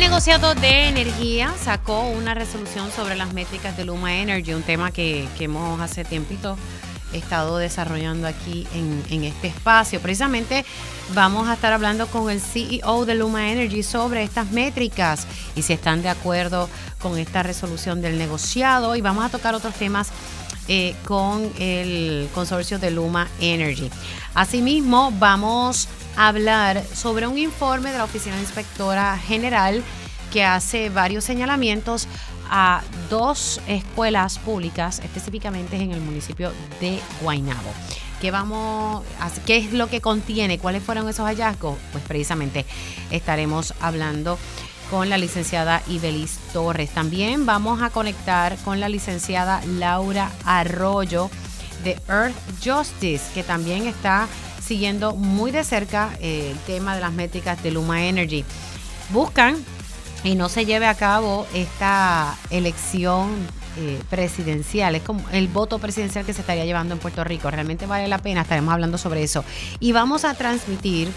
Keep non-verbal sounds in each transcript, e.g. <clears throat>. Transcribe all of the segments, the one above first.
El negociado de energía sacó una resolución sobre las métricas de Luma Energy, un tema que, hemos hace tiempito estado desarrollando aquí en, en, este espacio. Precisamente vamos a estar hablando con el CEO de Luma Energy sobre estas métricas y si están de acuerdo con esta resolución del negociado y vamos a tocar otros temas eh, con el consorcio de Luma Energy. Asimismo, vamos a hablar sobre un informe de la Oficina Inspectora General que hace varios señalamientos a dos escuelas públicas, específicamente en el municipio de Guaynabo. ¿Qué, vamos, ¿Qué es lo que contiene? ¿Cuáles fueron esos hallazgos? Pues precisamente estaremos hablando con la licenciada Ibelis Torres. También vamos a conectar con la licenciada Laura Arroyo de Earth Justice, que también está siguiendo muy de cerca eh, el tema de las métricas de Luma Energy. Buscan y no se lleve a cabo esta elección eh, presidencial, es como el voto presidencial que se estaría llevando en Puerto Rico. Realmente vale la pena, estaremos hablando sobre eso. Y vamos a transmitir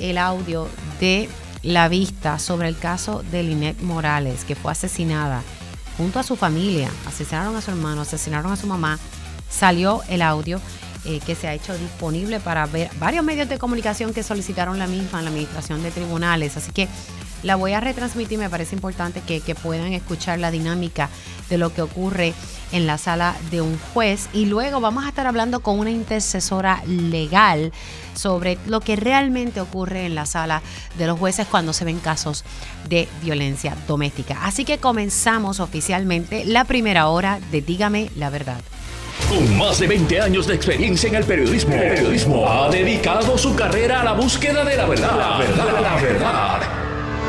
el audio de la vista sobre el caso de Lynette Morales, que fue asesinada junto a su familia. Asesinaron a su hermano, asesinaron a su mamá. Salió el audio eh, que se ha hecho disponible para ver varios medios de comunicación que solicitaron la misma en la administración de tribunales. Así que la voy a retransmitir, me parece importante que, puedan escuchar la dinámica de lo que ocurre en la sala de un juez y luego vamos a estar hablando con una intercesora legal sobre lo que realmente ocurre en la sala de los jueces cuando se ven casos de violencia doméstica. Así que comenzamos oficialmente la primera hora de Dígame la verdad. Con más de 20 años de experiencia en el periodismo, el periodismo ha dedicado su carrera a la búsqueda de la verdad. La verdad, la verdad.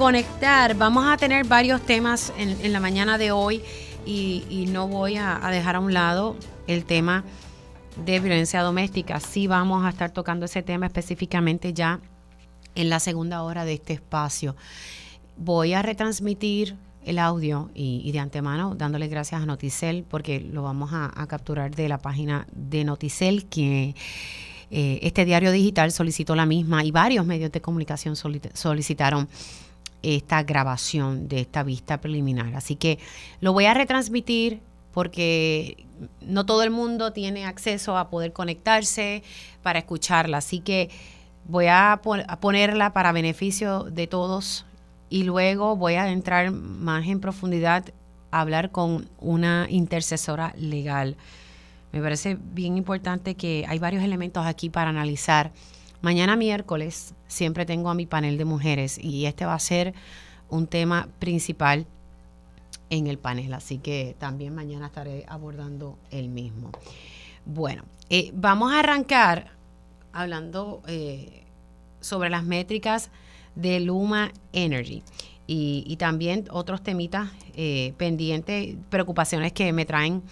conectar. Vamos a tener varios temas en, la mañana de hoy y, no voy a, dejar a un lado el tema de violencia doméstica. Sí vamos a estar tocando ese tema específicamente ya en la segunda hora de este espacio. Voy a retransmitir el audio y, de antemano dándole gracias a Noticel porque lo vamos a, capturar de la página de Noticel que eh, este diario digital solicitó la misma y varios medios de comunicación solicitaron esta grabación de esta vista preliminar. Así que lo voy a retransmitir porque no todo el mundo tiene acceso a poder conectarse para escucharla. Así que voy a ponerla para beneficio de todos y luego voy a entrar más en profundidad a hablar con una intercesora legal. Me parece bien importante que hay varios elementos aquí para analizar. Mañana miércoles siempre tengo a mi panel de mujeres y este va a ser un tema principal en el panel, así que también mañana estaré abordando el mismo. Bueno, eh, vamos a arrancar hablando eh, sobre las métricas de Luma Energy. Y, también otros temitas eh, pendientes, preocupaciones que me traen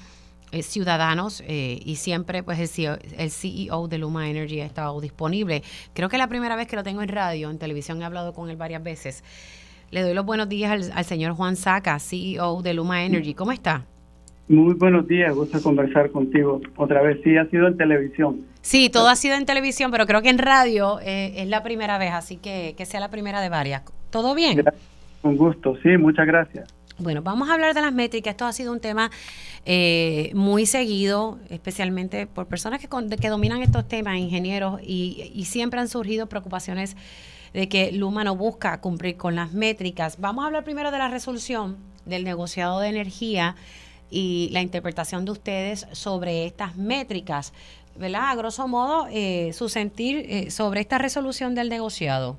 eh, ciudadanos eh, y siempre pues el CEO, el CEO, de Luma Energy ha estado disponible. Creo que es la primera vez que lo tengo en radio, en televisión he hablado con él varias veces. Le doy los buenos días al, al señor Juan Saca, CEO de Luma Energy. ¿Cómo está? Muy buenos días, gusto conversar contigo otra vez. Sí, ha sido en televisión. Sí, todo ha sido en televisión, pero creo que en radio eh, es la primera vez, así que que sea la primera de varias. ¿Todo bien? Con gusto, sí, muchas gracias. Bueno, vamos a hablar de las métricas. Esto ha sido un tema eh, muy seguido, especialmente por personas que, que dominan estos temas, ingenieros, y, y siempre han surgido preocupaciones de que Luma no busca cumplir con las métricas. Vamos a hablar primero de la resolución del negociado de energía y la interpretación de ustedes sobre estas métricas, ¿verdad? A grosso modo, eh, su sentir eh, sobre esta resolución del negociado.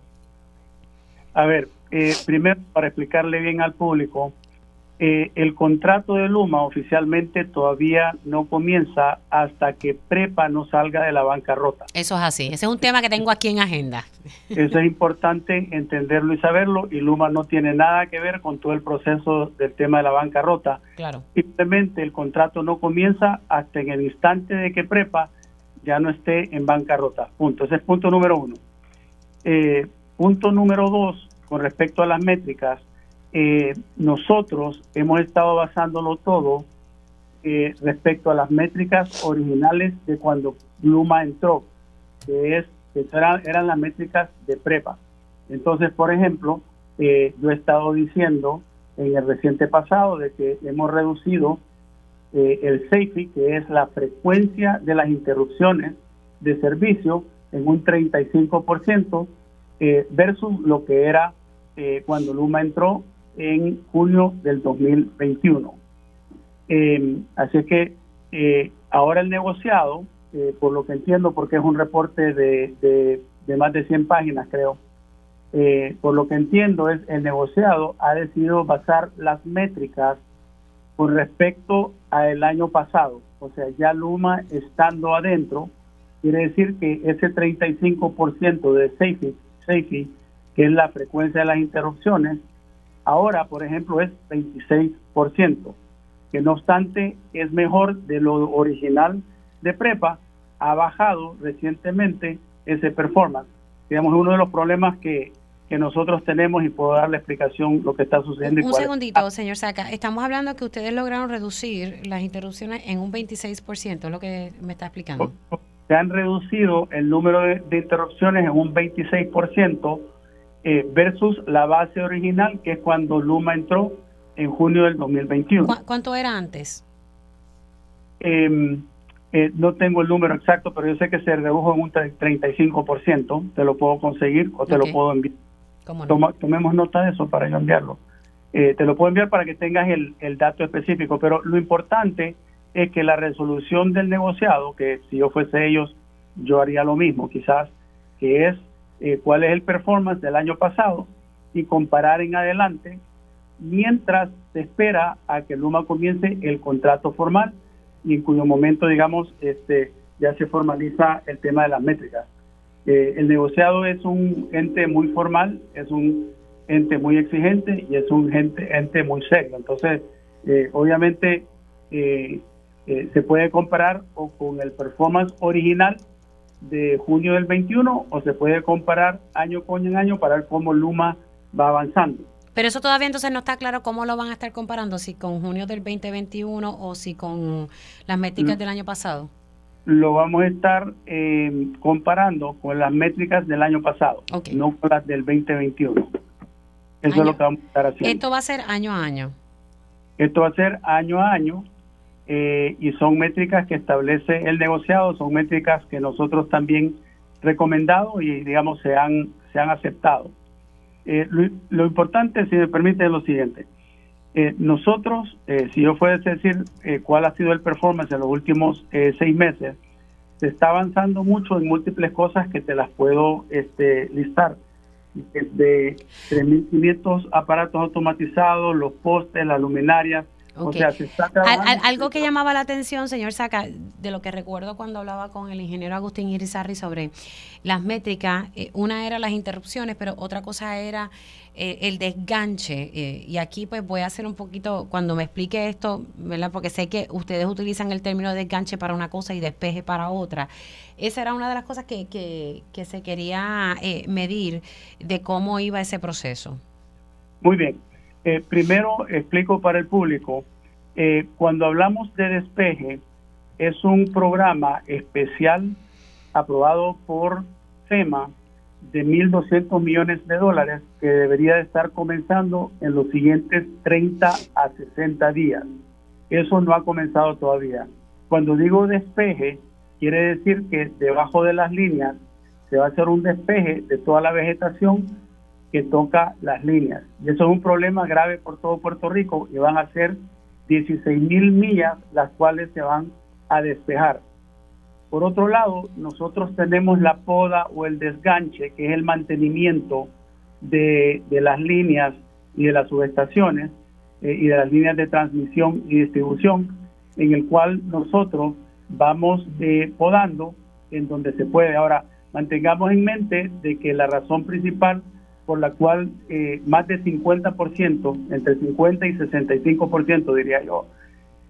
A ver, eh, primero para explicarle bien al público, Eh, el contrato de Luma oficialmente todavía no comienza hasta que Prepa no salga de la bancarrota. Eso es así. Ese es un tema que tengo aquí en agenda. Eso es importante entenderlo y saberlo. Y Luma no tiene nada que ver con todo el proceso del tema de la bancarrota. Claro. Simplemente el contrato no comienza hasta en el instante de que Prepa ya no esté en bancarrota. Punto. Ese es punto número uno. Eh, punto número dos, con respecto a las métricas eh, nosotros hemos estado basándolo todo eh, respecto a las métricas originales de cuando Luma entró, que es que eran, las métricas de prepa. Entonces, por ejemplo, eh, yo he estado diciendo en el reciente pasado de que hemos reducido el safety, que es la frecuencia de las interrupciones de servicio, en un 35% versus lo que era cuando Luma entró en junio del 2021. Eh, así que eh, ahora el negociado, eh, por lo que entiendo, porque es un reporte de, de, más de 100 páginas, creo, por lo que entiendo es el negociado ha decidido basar las métricas con respecto al año pasado. O sea, ya Luma estando adentro, quiere decir que ese 35% de safety, safety, que es la frecuencia de las interrupciones, Ahora, por ejemplo, es 26%, que no obstante es mejor de lo original de prepa, ha bajado recientemente ese performance. Digamos, es uno de los problemas que, que nosotros tenemos y puedo dar la explicación lo que está sucediendo. Un segundito, señor Saca. Estamos hablando que ustedes lograron reducir las interrupciones en un 26%, es lo que me está explicando. Se han reducido el número de, de interrupciones en un 26%, eh, versus la base original, que es cuando Luma entró en junio del 2021. ¿Cuánto era antes? Em, eh, no tengo el número exacto, pero yo sé que se redujo en un 35%. Te lo puedo conseguir o te lo puedo enviar. tomemos nota de eso para yo enviarlo. Eh, te lo puedo enviar para que tengas el, el dato específico, pero lo importante es que la resolución del negociado, que si yo fuese ellos, yo haría lo mismo, quizás, que es eh, cuál es el performance del año pasado y comparar en adelante mientras se espera a que Luma comience el contrato formal y en cuyo momento, digamos, este, ya se formaliza el tema de las métricas. Eh, el negociado es un ente muy formal, es un ente muy exigente y es un ente, ente muy serio. Entonces, eh, obviamente, se puede comparar o con el performance original de junio del 21 o se puede comparar año con año para ver cómo Luma va avanzando. Pero eso todavía entonces no está claro cómo lo van a estar comparando, si con junio del 2021 o si con las métricas del año pasado. Lo vamos a estar eh, comparando con las métricas del año pasado, no con las del 2021. Eso es lo que vamos a estar haciendo. Esto va a ser año a año. Esto va a ser año a año eh, y son métricas que establece el negociado, son métricas que nosotros también recomendado y digamos se han, se han aceptado. Eh, lo, importante, si me permite, es lo siguiente. Eh, nosotros, si yo fuese decir cuál ha sido el performance en los últimos seis meses, se está avanzando mucho en múltiples cosas que te las puedo este, listar. Desde 3.500 aparatos automatizados, los postes, las luminarias, algo que llamaba la atención, señor Saca, de lo que recuerdo cuando hablaba con el ingeniero Agustín Irizarri sobre las métricas, eh, una era las interrupciones, pero otra cosa era eh, el desganche. Eh, y aquí pues voy a hacer un poquito, cuando me explique esto, ¿verdad? Porque sé que ustedes utilizan el término desganche para una cosa y despeje para otra. Esa era una de las cosas que, que, que se quería medir de cómo iba ese proceso. Muy bien. Eh, primero explico para el público, eh, cuando hablamos de despeje, es un programa especial aprobado por FEMA de 1.200 millones de dólares que debería estar comenzando en los siguientes 30 a 60 días. Eso no ha comenzado todavía. Cuando digo despeje, quiere decir que debajo de las líneas se va a hacer un despeje de toda la vegetación que toca las líneas. Y eso es un problema grave por todo Puerto Rico y van a ser 16 mil millas las cuales se van a despejar. Por otro lado, nosotros tenemos la poda o el desganche, que es el mantenimiento de, las líneas y de las subestaciones, eh, y de las líneas de transmisión y distribución, en el cual nosotros vamos eh, podando en donde se puede. Ahora, mantengamos en mente de que la razón principal por la cual eh, más del 50%, entre 50 y 65% diría yo,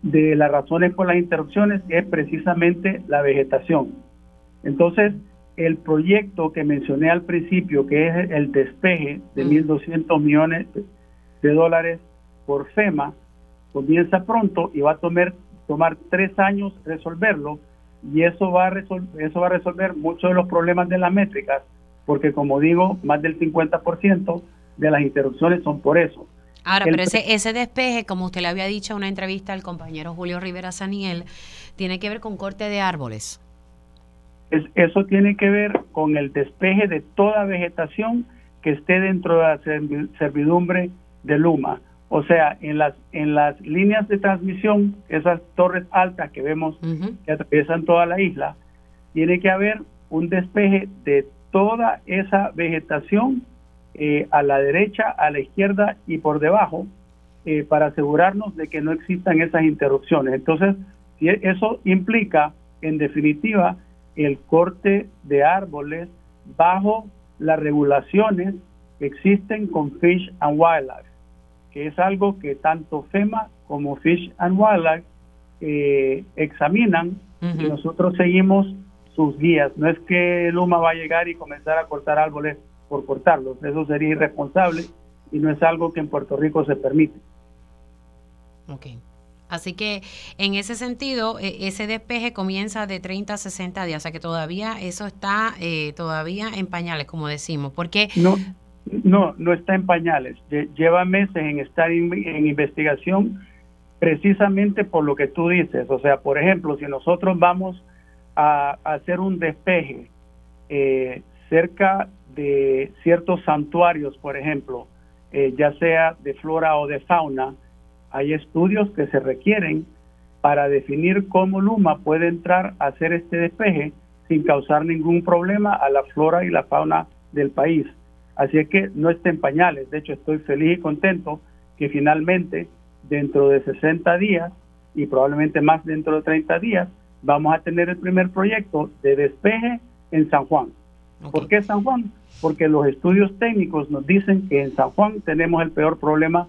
de las razones por las interrupciones es precisamente la vegetación. Entonces, el proyecto que mencioné al principio, que es el despeje de 1.200 millones de dólares por FEMA, comienza pronto y va a tomar, tomar tres años resolverlo y eso va, a eso va a resolver muchos de los problemas de las métricas, porque como digo, más del 50% de las interrupciones son por eso. Ahora, pero ese, ese despeje, como usted le había dicho en una entrevista al compañero Julio Rivera Saniel, tiene que ver con corte de árboles. Es, eso tiene que ver con el despeje de toda vegetación que esté dentro de la servidumbre de Luma. O sea, en las, en las líneas de transmisión, esas torres altas que vemos que atraviesan toda la isla, tiene que haber un despeje de toda esa vegetación eh, a la derecha, a la izquierda y por debajo eh, para asegurarnos de que no existan esas interrupciones. Entonces, eso implica, en definitiva, el corte de árboles bajo las regulaciones que existen con Fish and Wildlife que es algo que tanto FEMA como Fish and Wildlife eh, examinan y nosotros seguimos sus guías. No es que Luma va a llegar y comenzar a cortar árboles por cortarlos, eso sería irresponsable y no es algo que en Puerto Rico se permite. Ok. Así que en ese sentido, e, ese despeje comienza de 30 a 60 días, o sea que todavía eso está eh, todavía en pañales, como decimos, porque no, no, no está en pañales. Lleva meses en estar en investigación precisamente por lo que tú dices. O sea, por ejemplo, si nosotros vamos a, hacer un despeje eh, cerca de ciertos santuarios, por ejemplo, eh, ya sea de flora o de fauna, hay estudios que se requieren para definir cómo Luma puede entrar a hacer este despeje sin causar ningún problema a la flora y la fauna del país. Así es que no está en pañales. De hecho, estoy feliz y contento que finalmente dentro de 60 días y probablemente más dentro de 30 días vamos a tener el primer proyecto de despeje en San Juan. ¿Por qué San Juan? Porque los estudios técnicos nos dicen que en San Juan tenemos el peor problema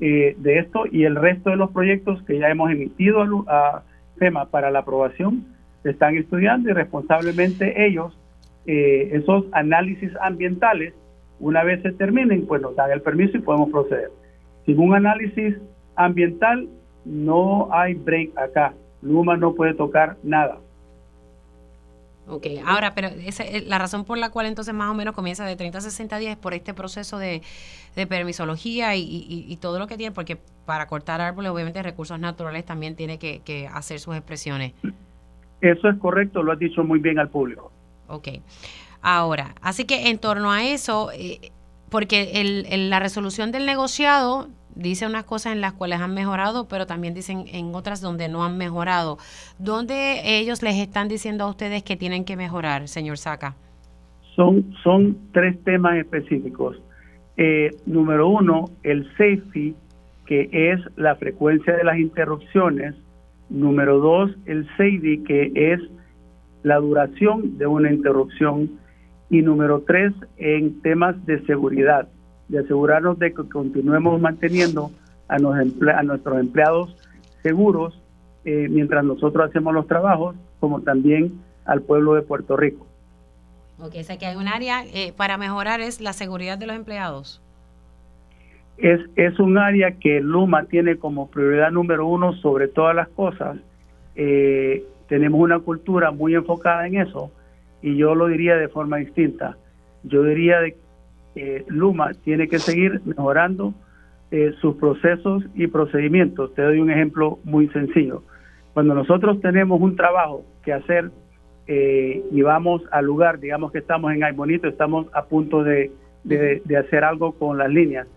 eh, de esto y el resto de los proyectos que ya hemos emitido a, FEMA para la aprobación están estudiando y responsablemente ellos, eh, esos análisis ambientales, una vez se terminen, pues nos dan el permiso y podemos proceder. Sin un análisis ambiental, no hay break acá. Luma no puede tocar nada. Ok, ahora, pero esa, eh, la razón por la cual entonces más o menos comienza de 30 a 60 días es por este proceso de, permisología y, todo lo que tiene, porque para cortar árboles, obviamente, recursos naturales también tiene que, que hacer sus expresiones. Eso es correcto, lo has dicho muy bien al público. Ok. Ahora, así que en torno a eso, eh, porque el, la resolución del negociado dice unas cosas en las cuales han mejorado, pero también dicen en otras donde no han mejorado. ¿Dónde ellos les están diciendo a ustedes que tienen que mejorar, señor Saca? Son, son tres temas específicos. Eh, número uno, el safety, que es la frecuencia de las interrupciones. Número dos, el safety, que es la duración de una interrupción y número tres, en temas de seguridad, de asegurarnos de que continuemos manteniendo a, a nuestros empleados seguros eh, mientras nosotros hacemos los trabajos, como también al pueblo de Puerto Rico. Ok, o sea que hay un área eh, para mejorar es la seguridad de los empleados. Es, es un área que Luma tiene como prioridad número uno sobre todas las cosas. Eh, tenemos una cultura muy enfocada en eso y yo lo diría de forma distinta. Yo diría de que Luma tiene que seguir mejorando eh, sus procesos y procedimientos. Te doy un ejemplo muy sencillo. Cuando nosotros tenemos un trabajo que hacer eh, y vamos al lugar, digamos que estamos en Ay Bonito, estamos a punto de, de hacer algo con las líneas,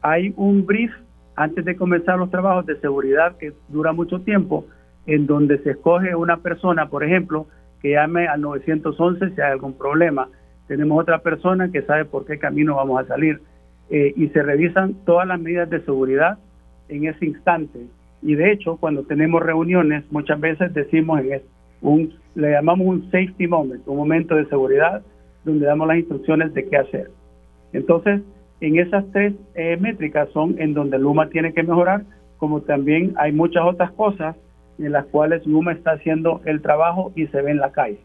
hay un brief antes de comenzar los trabajos de seguridad que dura mucho tiempo, en donde se escoge una persona, por ejemplo, que llame al 911 si hay algún problema. Tenemos otra persona que sabe por qué camino vamos a salir. Eh, y se revisan todas las medidas de seguridad en ese instante. Y de hecho, cuando tenemos reuniones, muchas veces decimos en un, le llamamos un safety moment, un momento de seguridad, donde damos las instrucciones de qué hacer. Entonces, en esas tres eh, métricas son en donde Luma tiene que mejorar, como también hay muchas otras cosas en las cuales Luma está haciendo el trabajo y se ve en la calle.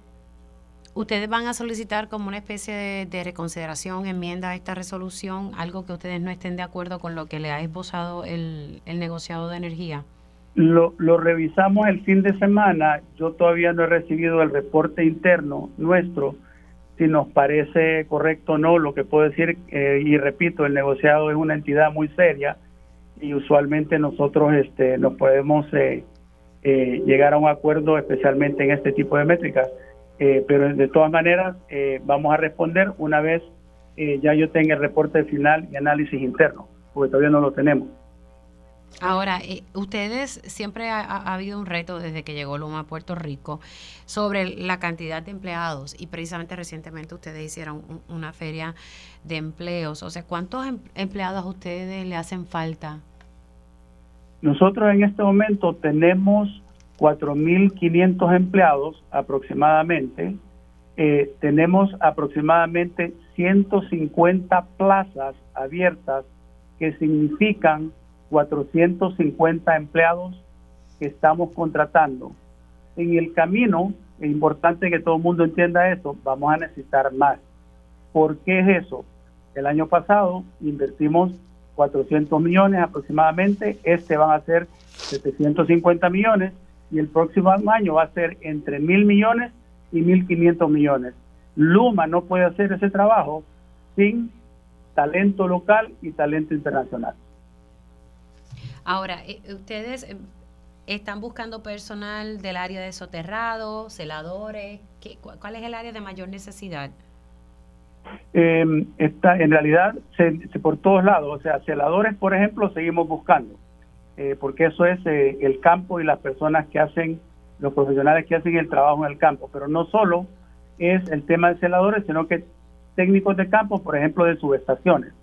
¿Ustedes van a solicitar como una especie de, reconsideración, enmienda a esta resolución, algo que ustedes no estén de acuerdo con lo que le ha esbozado el, negociado de energía? Lo, lo, revisamos el fin de semana. Yo todavía no he recibido el reporte interno nuestro, si nos parece correcto o no. Lo que puedo decir, eh, y repito, el negociado es una entidad muy seria y usualmente nosotros este, nos podemos eh, eh, llegar a un acuerdo, especialmente en este tipo de métricas. Eh, pero de todas maneras, eh, vamos a responder una vez eh, ya yo tenga el reporte final y análisis interno, porque todavía no lo tenemos. Ahora, ustedes siempre ha, habido un reto desde que llegó Luma a Puerto Rico sobre la cantidad de empleados y precisamente recientemente ustedes hicieron una feria de empleos. O sea, ¿cuántos em, empleados a ustedes le hacen falta? Nosotros en este momento tenemos 4.500 empleados aproximadamente. Eh, tenemos aproximadamente 150 plazas abiertas que significan 450 empleados que estamos contratando. En el camino, es importante que todo el mundo entienda eso, vamos a necesitar más. ¿Por qué es eso? El año pasado invertimos 400 millones aproximadamente, este van a ser 750 millones y el próximo año va a ser entre mil millones y mil quinientos millones. Luma no puede hacer ese trabajo sin talento local y talento internacional. Ahora, eh, ustedes eh, están buscando personal del área de soterrado, celadores, ¿qué, ¿cuál es el área de mayor necesidad? Eh, está, en realidad, por todos lados, o sea, celadores, por ejemplo, seguimos buscando. Eh, porque eso es eh, el campo y las personas que hacen, los profesionales que hacen el trabajo en el campo. Pero no solo es el tema de celadores, sino que técnicos de campo, por ejemplo, de subestaciones.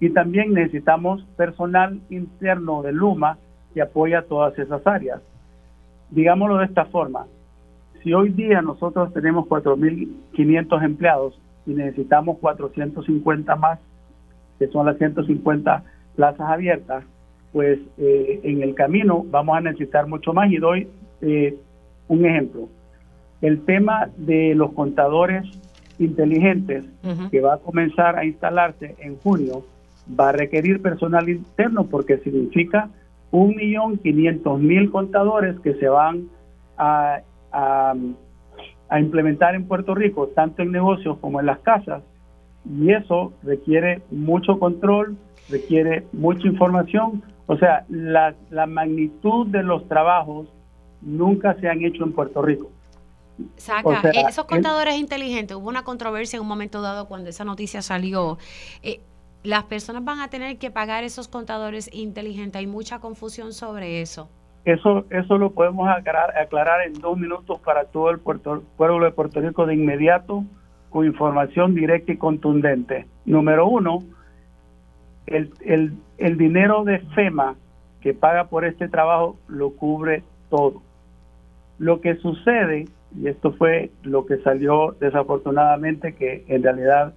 Y también necesitamos personal interno de Luma que apoya todas esas áreas. Digámoslo de esta forma, si hoy día nosotros tenemos 4.500 empleados y necesitamos 450 más, que son las 150 plazas abiertas, pues eh, en el camino vamos a necesitar mucho más. Y doy eh, un ejemplo. El tema de los contadores inteligentes que va a comenzar a instalarse en junio va a requerir personal interno porque significa un millón quinientos mil contadores que se van a, a implementar en Puerto Rico, tanto en negocios como en las casas, y eso requiere mucho control, requiere mucha información o sea, la, magnitud de los trabajos nunca se han hecho en Puerto Rico. Saca, esos contadores inteligentes, hubo una controversia en un momento dado cuando esa noticia salió. Eh, las personas van a tener que pagar esos contadores inteligentes. Hay mucha confusión sobre eso. Eso, eso lo podemos aclarar, aclarar en dos minutos para todo el pueblo de Puerto Rico de inmediato, con información directa y contundente. Número uno, el, el, el dinero de FEMA que paga por este trabajo lo cubre todo. Lo que sucede, y esto fue lo que salió desafortunadamente, que en realidad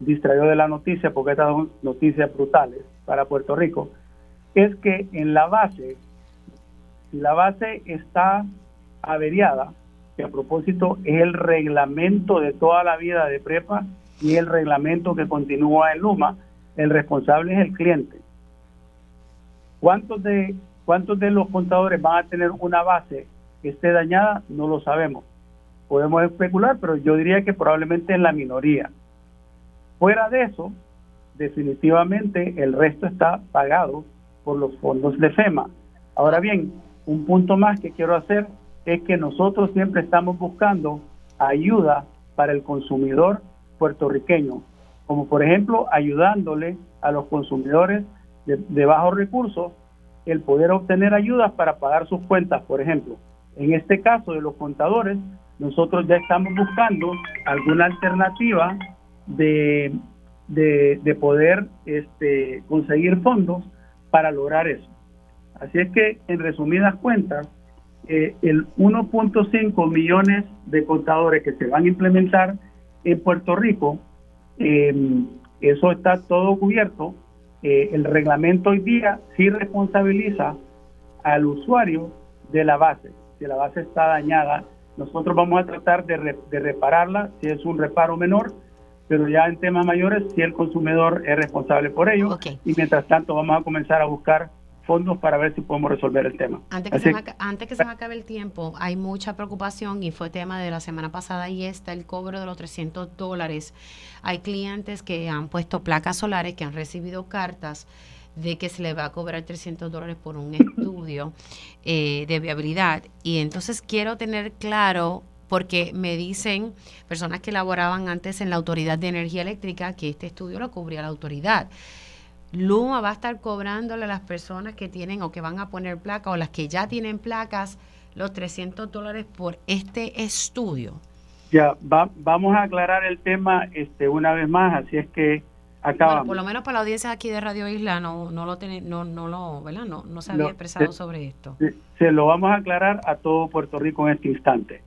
distrayó de la noticia, porque estas son noticias brutales para Puerto Rico, es que en la base, la base está averiada, que a propósito es el reglamento de toda la vida de prepa y el reglamento que continúa en Luma, el responsable es el cliente. ¿Cuántos de, ¿Cuántos de los contadores van a tener una base que esté dañada? No lo sabemos. Podemos especular, pero yo diría que probablemente en la minoría. Fuera de eso, definitivamente el resto está pagado por los fondos de FEMA. Ahora bien, un punto más que quiero hacer es que nosotros siempre estamos buscando ayuda para el consumidor puertorriqueño, como por ejemplo ayudándole a los consumidores de, bajos recursos el poder obtener ayudas para pagar sus cuentas, por ejemplo. En este caso de los contadores, nosotros ya estamos buscando alguna alternativa de, de, poder este, conseguir fondos para lograr eso. Así es que, en resumidas cuentas, eh, el 1.5 millones de contadores que se van a implementar en Puerto Rico, eh, eso está todo cubierto. Eh, el reglamento hoy día sí responsabiliza al usuario de la base. Si la base está dañada, nosotros vamos a tratar de, de repararla, si es un reparo menor, pero ya en temas mayores, si el consumidor es responsable por ello. Y mientras tanto, vamos a comenzar a buscar fondos para ver si podemos resolver el tema. Antes que, se me, antes que se me acabe el tiempo, hay mucha preocupación y fue tema de la semana pasada y está el cobro de los 300 dólares. Hay clientes que han puesto placas solares, que han recibido cartas de que se le va a cobrar 300 dólares por un estudio eh, de viabilidad. Y entonces quiero tener claro, porque me dicen personas que laboraban antes en la Autoridad de Energía Eléctrica, que este estudio lo cubría la autoridad. Luma va a estar cobrándole a las personas que tienen o que van a poner placas o las que ya tienen placas los 300 dólares por este estudio. Ya, vamos a aclarar el tema este una vez más, así es que acabamos. por lo menos para la audiencia aquí de Radio Isla no, no lo no, no lo, ¿verdad? No, no se había expresado sobre esto. Se, lo vamos a aclarar a todo Puerto Rico en este instante.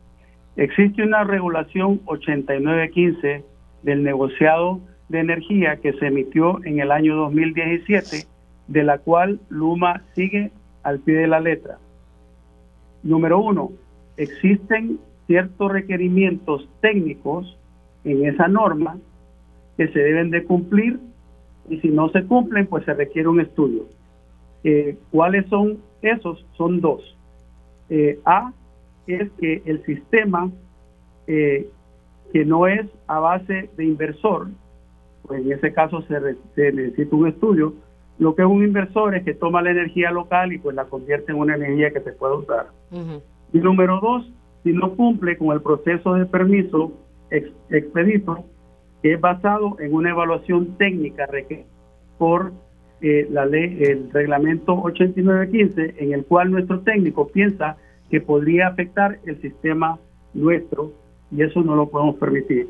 Existe una regulación 8915 del negociado de energía que se emitió en el año 2017, de la cual Luma sigue al pie de la letra. Número uno, existen ciertos requerimientos técnicos en esa norma que se deben de cumplir y si no se cumplen, pues se requiere un estudio. Eh, ¿Cuáles son esos? Son dos. Eh, a es que el sistema eh, que no es a base de inversor, pues en ese caso se, necesita un estudio. Lo que es un inversor es que toma la energía local y pues la convierte en una energía que se puede usar. Y número dos, si no cumple con el proceso de permiso expedito, que es basado en una evaluación técnica por eh, la ley, el reglamento 8915, en el cual nuestro técnico piensa que podría afectar el sistema nuestro y eso no lo podemos permitir.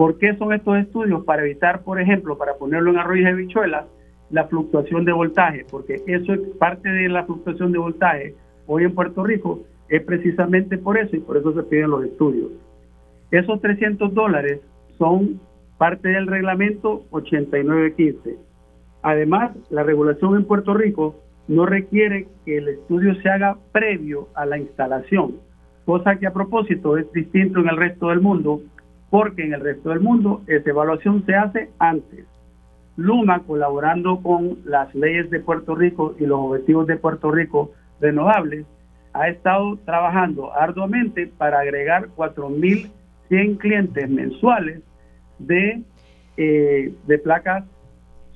¿Por qué son estos estudios? Para evitar, por ejemplo, para ponerlo en arroyo de bichuelas, la fluctuación de voltaje, porque eso es parte de la fluctuación de voltaje hoy en Puerto Rico, es precisamente por eso y por eso se piden los estudios. Esos 300 dólares son parte del reglamento 8915. Además, la regulación en Puerto Rico no requiere que el estudio se haga previo a la instalación, cosa que a propósito es distinto en el resto del mundo, porque en el resto del mundo esa evaluación se hace antes. Luma, colaborando con las leyes de Puerto Rico y los objetivos de Puerto Rico renovables, ha estado trabajando arduamente para agregar 4.100 clientes mensuales de, eh, de placas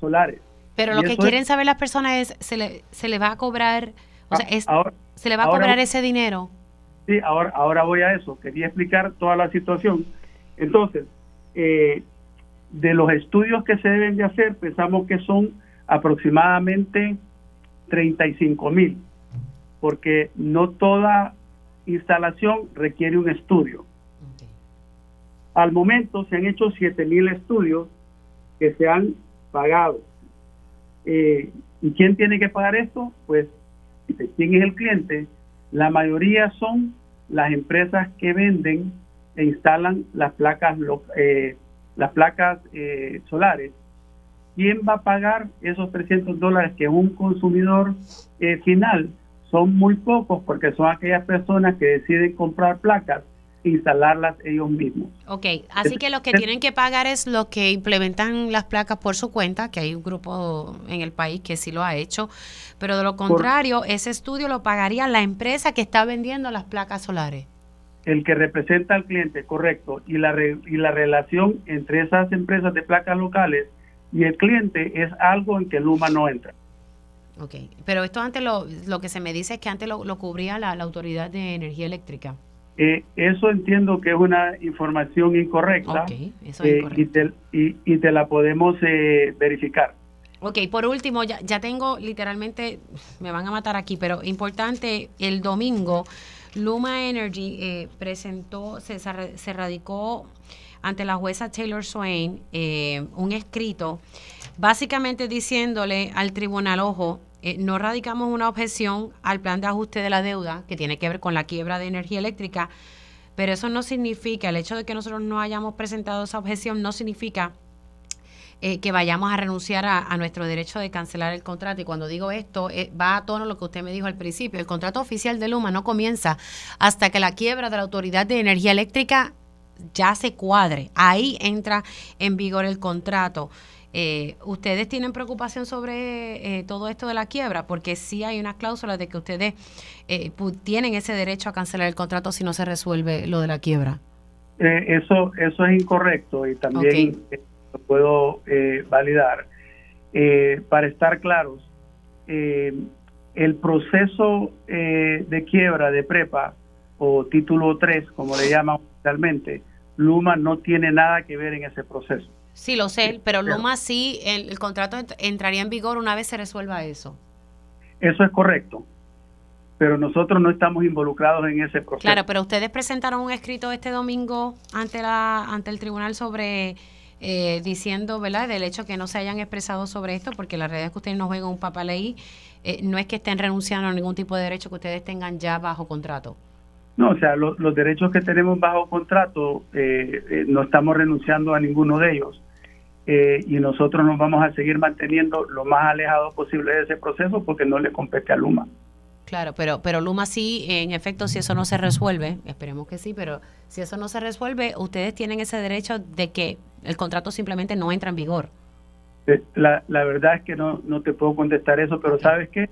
solares. Pero lo que quieren saber las personas es, ¿se le, se le va a cobrar, o sea, ah, ¿se le va a cobrar ese dinero? Sí, ahora, ahora voy a eso. Quería explicar toda la situación entonces, eh, de los estudios que se deben de hacer, pensamos que son aproximadamente 35 mil, porque no toda instalación requiere un estudio. Al momento se han hecho 7 mil estudios que se han pagado. Eh, ¿Y quién tiene que pagar esto? Pues, ¿quién es el cliente? La mayoría son las empresas que venden e instalan las placas, eh, las placas eh, solares. ¿Quién va a pagar esos 300 dólares que un consumidor eh, final? Son muy pocos porque son aquellas personas que deciden comprar placas e instalarlas ellos mismos. Ok, así que lo que tienen que pagar es los que implementan las placas por su cuenta, que hay un grupo en el país que sí lo ha hecho, pero de lo contrario, ese estudio lo pagaría la empresa que está vendiendo las placas solares el que representa al cliente, correcto, y la, y la relación entre esas empresas de placas locales y el cliente es algo en que Luma no entra. Ok, pero esto antes lo, lo que se me dice es que antes lo, cubría la, Autoridad de Energía Eléctrica. Eh, eso entiendo que es una información incorrecta eso eh, y, te, y, te, la podemos eh, verificar. Ok, por último, ya, ya tengo literalmente, me van a matar aquí, pero importante, el domingo Luma Energy eh, presentó, se, radicó ante la jueza Taylor Swain eh, un escrito básicamente diciéndole al tribunal, ojo, eh, no radicamos una objeción al plan de ajuste de la deuda que tiene que ver con la quiebra de energía eléctrica, pero eso no significa, el hecho de que nosotros no hayamos presentado esa objeción no significa eh, que vayamos a renunciar a, nuestro derecho de cancelar el contrato. Y cuando digo esto, eh, va a tono lo que usted me dijo al principio. El contrato oficial de Luma no comienza hasta que la quiebra de la Autoridad de Energía Eléctrica ya se cuadre. Ahí entra en vigor el contrato. Eh, ¿Ustedes tienen preocupación sobre todo esto de la quiebra? Porque sí hay unas cláusulas de que ustedes tienen ese derecho a cancelar el contrato si no se resuelve lo de la quiebra. eso, eso es incorrecto y también lo puedo eh, validar. Eh, para estar claros, eh, el proceso de quiebra de prepa o título 3, como le llaman oficialmente, Luma no tiene nada que ver en ese proceso. Sí, lo sé, pero Luma sí, el, contrato entraría en vigor una vez se resuelva eso. Eso es correcto pero nosotros no estamos involucrados en ese proceso. Claro, pero ustedes presentaron un escrito este domingo ante la ante el tribunal sobre eh, diciendo, ¿verdad?, del hecho que no se hayan expresado sobre esto, porque la realidad es que ustedes no juegan un papel ahí, eh, no es que estén renunciando a ningún tipo de derecho que ustedes tengan ya bajo contrato. No, o sea, los derechos que tenemos bajo contrato eh, no estamos renunciando a ninguno de ellos. y nosotros nos vamos a seguir manteniendo lo más alejado posible de ese proceso porque no le compete a Luma. Claro, pero, pero Luma sí, en efecto, si eso no se resuelve, esperemos que sí, pero si eso no se resuelve, ustedes tienen ese derecho de que el contrato simplemente no entra en vigor. Eh, la, la verdad es que no, no te puedo contestar eso, pero ¿sabes qué?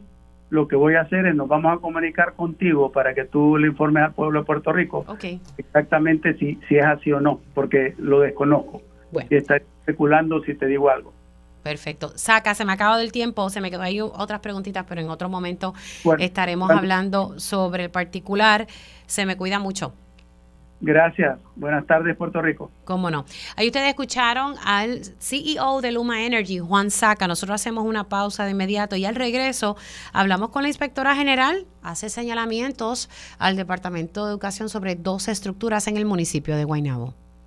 Lo que voy a hacer es nos vamos a comunicar contigo para que tú le informes al pueblo de Puerto Rico exactamente si, si es así o no, porque lo desconozco. Y está especulando si te digo algo. Perfecto. Saca, se me acaba del tiempo, se me quedó ahí otras preguntitas, pero en otro momento estaremos hablando sobre el particular. Se me cuida mucho. Gracias. Buenas tardes, Puerto Rico. Cómo no. Ahí ustedes escucharon al CEO de Luma Energy, Juan Saca. Nosotros hacemos una pausa de inmediato y al regreso hablamos con la inspectora general, hace señalamientos al Departamento de Educación sobre dos estructuras en el municipio de Guaynabo.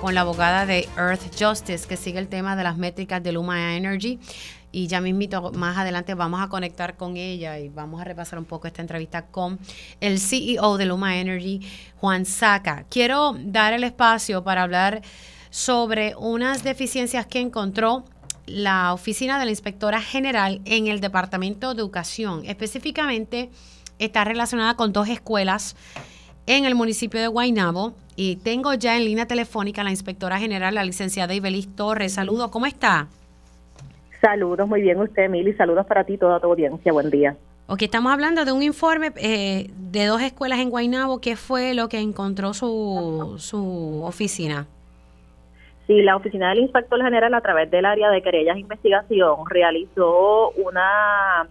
con la abogada de Earth Justice que sigue el tema de las métricas de Luma Energy y ya mismito más adelante vamos a conectar con ella y vamos a repasar un poco esta entrevista con el CEO de Luma Energy, Juan Saca. Quiero dar el espacio para hablar sobre unas deficiencias que encontró la oficina de la inspectora general en el Departamento de Educación. Específicamente está relacionada con dos escuelas en el municipio de Guaynabo y tengo ya en línea telefónica a la inspectora general, la licenciada Ibelis Torres. Saludos, ¿cómo está? Saludos, muy bien usted, Mili. Saludos para ti, toda tu audiencia. Buen día. Ok, estamos hablando de un informe eh, de dos escuelas en Guaynabo. ¿Qué fue lo que encontró su, su oficina? Sí, la oficina del inspector general a través del área de querellas e investigación realizó una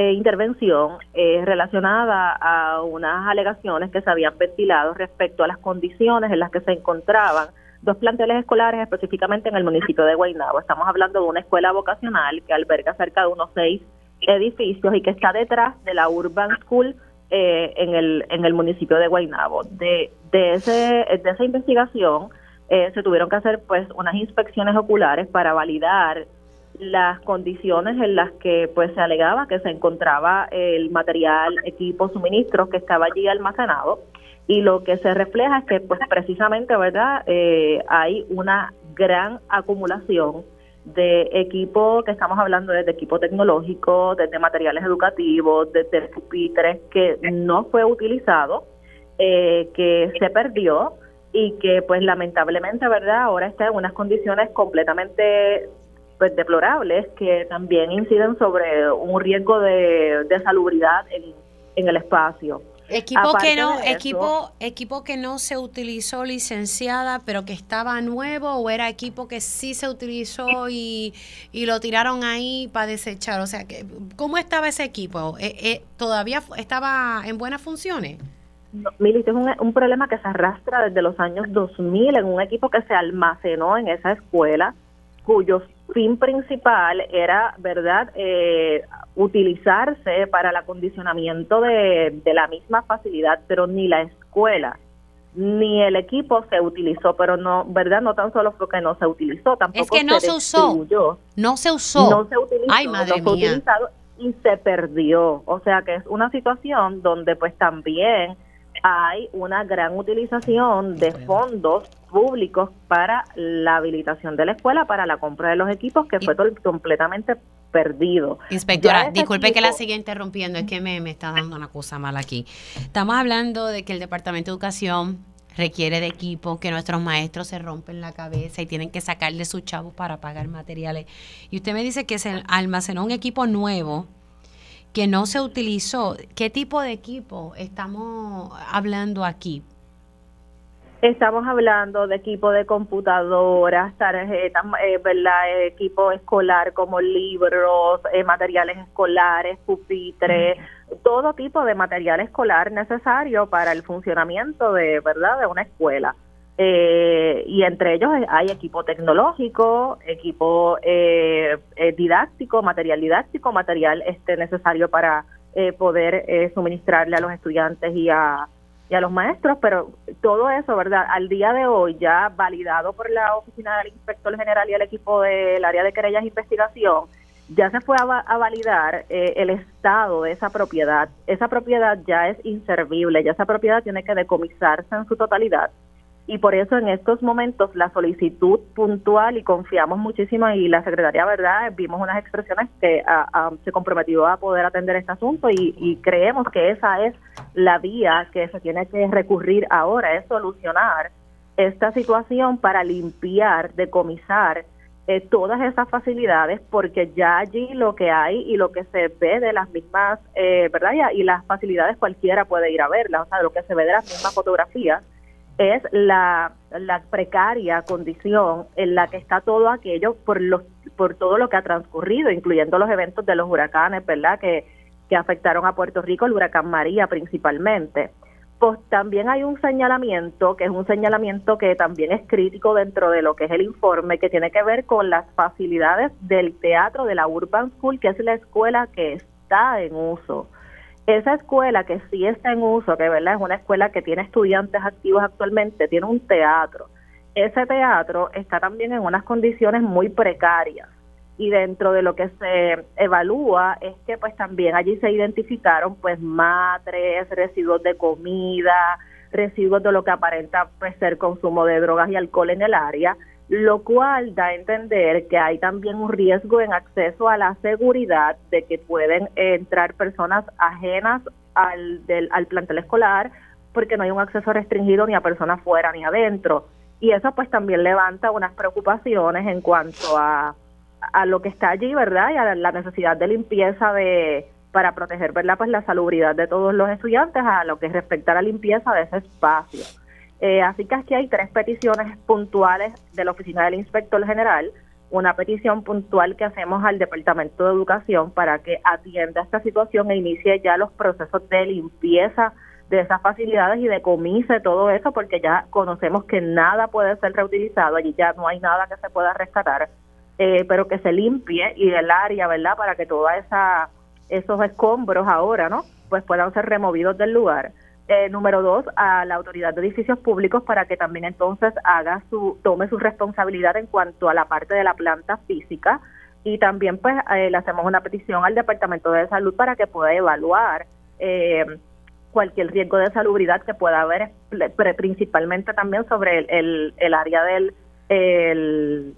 eh, intervención eh, relacionada a unas alegaciones que se habían ventilado respecto a las condiciones en las que se encontraban dos planteles escolares específicamente en el municipio de Guaynabo. Estamos hablando de una escuela vocacional que alberga cerca de unos seis edificios y que está detrás de la Urban School eh, en, el, en el municipio de Guaynabo. De, de, ese, de esa investigación eh, se tuvieron que hacer pues unas inspecciones oculares para validar las condiciones en las que pues se alegaba que se encontraba el material, equipo, suministros que estaba allí almacenado. Y lo que se refleja es que pues precisamente verdad eh, hay una gran acumulación de equipo que estamos hablando desde equipo tecnológico, desde materiales educativos, desde pupitres que no fue utilizado, eh, que se perdió y que pues lamentablemente verdad ahora está en unas condiciones completamente pues deplorables que también inciden sobre un riesgo de, de salubridad en, en el espacio. Equipo que no, equipo, equipo que no se utilizó licenciada, pero que estaba nuevo, o era equipo que sí se utilizó y, y lo tiraron ahí para desechar. O sea, que, ¿cómo estaba ese equipo? ¿Eh, eh, ¿Todavía estaba en buenas funciones? No, es un, un, problema que se arrastra desde los años 2000 en un equipo que se almacenó en esa escuela, cuyo fin principal era, ¿verdad?, eh, utilizarse para el acondicionamiento de, la misma facilidad, pero ni la escuela ni el equipo se utilizó, pero no, ¿verdad? No tan solo porque no se utilizó, tampoco es que no se, usó, no se usó, no se utilizó, Ay, madre no utilizado y se perdió, o sea que es una situación donde pues también hay una gran utilización de fondos públicos para la habilitación de la escuela, para la compra de los equipos, que fue completamente perdido. Inspectora, disculpe que la siga interrumpiendo, es que me, está dando una cosa mal aquí. Estamos hablando de que el Departamento de Educación requiere de equipo, que nuestros maestros se rompen la cabeza y tienen que sacarle sus chavos para pagar materiales. Y usted me dice que se almacenó un equipo nuevo que no se utilizó. ¿Qué tipo de equipo estamos hablando aquí? Estamos hablando de equipo de computadoras, tarjetas, eh, ¿verdad? equipo escolar como libros, eh, materiales escolares, pupitres, todo tipo de material escolar necesario para el funcionamiento de, ¿verdad? de una escuela. Eh, y entre ellos hay equipo tecnológico, equipo eh, eh, didáctico, material didáctico, material este necesario para poder suministrarle a los estudiantes y a, y a los maestros, pero todo eso, ¿verdad? Al día de hoy ya validado por la oficina del inspector general y el equipo del área de querellas e investigación, ya se fue a, validar el estado de esa propiedad. Esa propiedad ya es inservible, ya esa propiedad tiene que decomisarse en su totalidad y por eso en estos momentos la solicitud puntual y confiamos muchísimo y la secretaria, ¿verdad? Vimos unas expresiones que se comprometió a poder atender este asunto y, creemos que esa es la vía que se tiene que recurrir ahora, es solucionar esta situación para limpiar, decomisar eh, todas esas facilidades porque ya allí lo que hay y lo que se ve de las mismas, eh, ¿verdad? Y las facilidades cualquiera puede ir a verlas, o sea, lo que se ve de las mismas fotografías es la, precaria condición en la que está todo aquello por los por todo lo que ha transcurrido, incluyendo los eventos de los huracanes, ¿verdad? Que, que afectaron a Puerto Rico, el huracán María principalmente. Pues también hay un señalamiento, que es un señalamiento que también es crítico dentro de lo que es el informe, que tiene que ver con las facilidades del teatro de la Urban School, que es la escuela que está en uso esa escuela que sí está en uso, que verdad es una escuela que tiene estudiantes activos actualmente, tiene un teatro. Ese teatro está también en unas condiciones muy precarias. Y dentro de lo que se evalúa es que pues también allí se identificaron pues matres, residuos de comida, residuos de lo que aparenta pues ser consumo de drogas y alcohol en el área lo cual da a entender que hay también un riesgo en acceso a la seguridad de que pueden entrar personas ajenas al, del, al plantel escolar porque no hay un acceso restringido ni a personas fuera ni adentro. Y eso pues también levanta unas preocupaciones en cuanto a, a lo que está allí, ¿verdad? Y a la necesidad de limpieza de para proteger, ¿verdad? Pues la salubridad de todos los estudiantes a lo que respecta a la limpieza de ese espacio. Eh, así que aquí hay tres peticiones puntuales de la Oficina del Inspector General, una petición puntual que hacemos al Departamento de Educación para que atienda esta situación e inicie ya los procesos de limpieza de esas facilidades y decomise todo eso, porque ya conocemos que nada puede ser reutilizado, allí ya no hay nada que se pueda rescatar, eh, pero que se limpie y del área, ¿verdad? Para que todos esos escombros ahora, ¿no? Pues puedan ser removidos del lugar. Eh, número dos, a la autoridad de edificios públicos para que también entonces haga su, tome su responsabilidad en cuanto a la parte de la planta física y también pues eh, le hacemos una petición al Departamento de Salud para que pueda evaluar eh, cualquier riesgo de salubridad que pueda haber, principalmente también sobre el, el, área del el,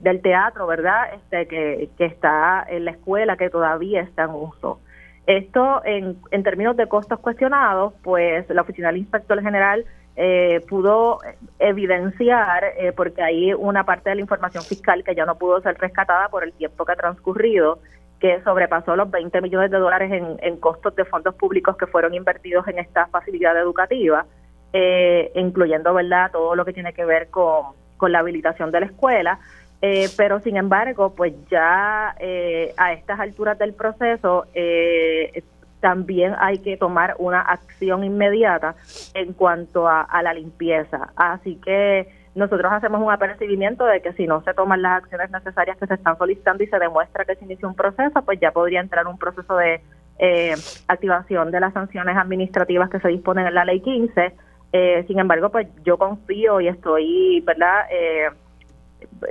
del teatro, ¿verdad? Este que, que está en la escuela, que todavía está en uso. Esto, en, en términos de costos cuestionados, pues la Oficina del Inspector General eh, pudo evidenciar, eh, porque hay una parte de la información fiscal que ya no pudo ser rescatada por el tiempo que ha transcurrido, que sobrepasó los 20 millones de dólares en, en costos de fondos públicos que fueron invertidos en esta facilidad educativa, eh, incluyendo verdad todo lo que tiene que ver con, con la habilitación de la escuela. Eh, pero sin embargo, pues ya eh, a estas alturas del proceso eh, también hay que tomar una acción inmediata en cuanto a, a la limpieza. Así que nosotros hacemos un apercibimiento de que si no se toman las acciones necesarias que se están solicitando y se demuestra que se inició un proceso, pues ya podría entrar un proceso de eh, activación de las sanciones administrativas que se disponen en la ley 15. Eh, sin embargo, pues yo confío y estoy, ¿verdad?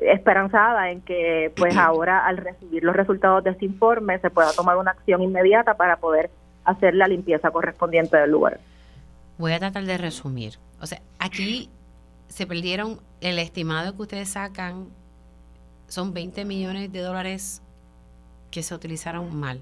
Esperanzada en que pues ahora al recibir los resultados de este informe se pueda tomar una acción inmediata para poder hacer la limpieza correspondiente del lugar. Voy a tratar de resumir. O sea, aquí se perdieron, el estimado que ustedes sacan son 20 millones de dólares que se utilizaron mal.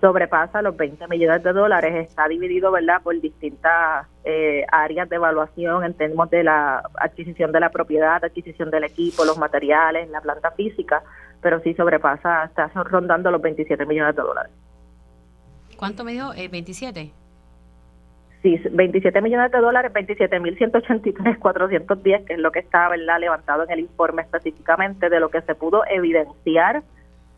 Sobrepasa los 20 millones de dólares, está dividido, ¿verdad?, por distintas eh, áreas de evaluación en términos de la adquisición de la propiedad, adquisición del equipo, los materiales, la planta física, pero sí sobrepasa, está rondando los 27 millones de dólares. ¿Cuánto me dio? Eh, ¿27? Sí, 27 millones de dólares, 27.183.410, que es lo que está ¿verdad? levantado en el informe específicamente de lo que se pudo evidenciar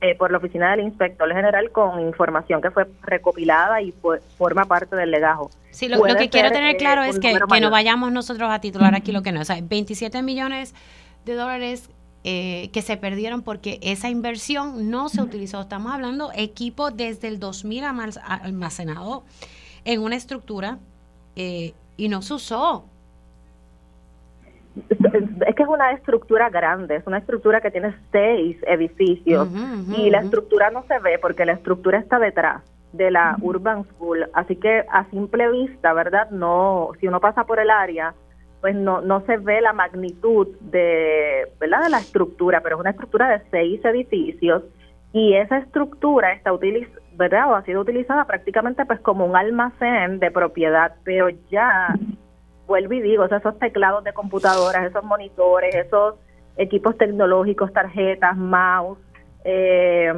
eh, por la Oficina del Inspector General con información que fue recopilada y fue, forma parte del legajo. Sí, lo, lo que quiero tener claro eh, es que, que no vayamos nosotros a titular aquí lo que no. O sea, 27 millones de dólares eh, que se perdieron porque esa inversión no se utilizó. Estamos hablando equipo desde el 2000 almacenado en una estructura eh, y no se usó. Es que es una estructura grande, es una estructura que tiene seis edificios uh -huh, uh -huh, y la estructura no se ve porque la estructura está detrás de la uh -huh. Urban School, así que a simple vista, ¿verdad? No, si uno pasa por el área, pues no, no se ve la magnitud de, ¿verdad? de la estructura, pero es una estructura de seis edificios y esa estructura está utilizada, ¿verdad? O ha sido utilizada prácticamente pues como un almacén de propiedad, pero ya vuelvo y digo, o sea, esos teclados de computadoras, esos monitores, esos equipos tecnológicos, tarjetas, mouse, eh,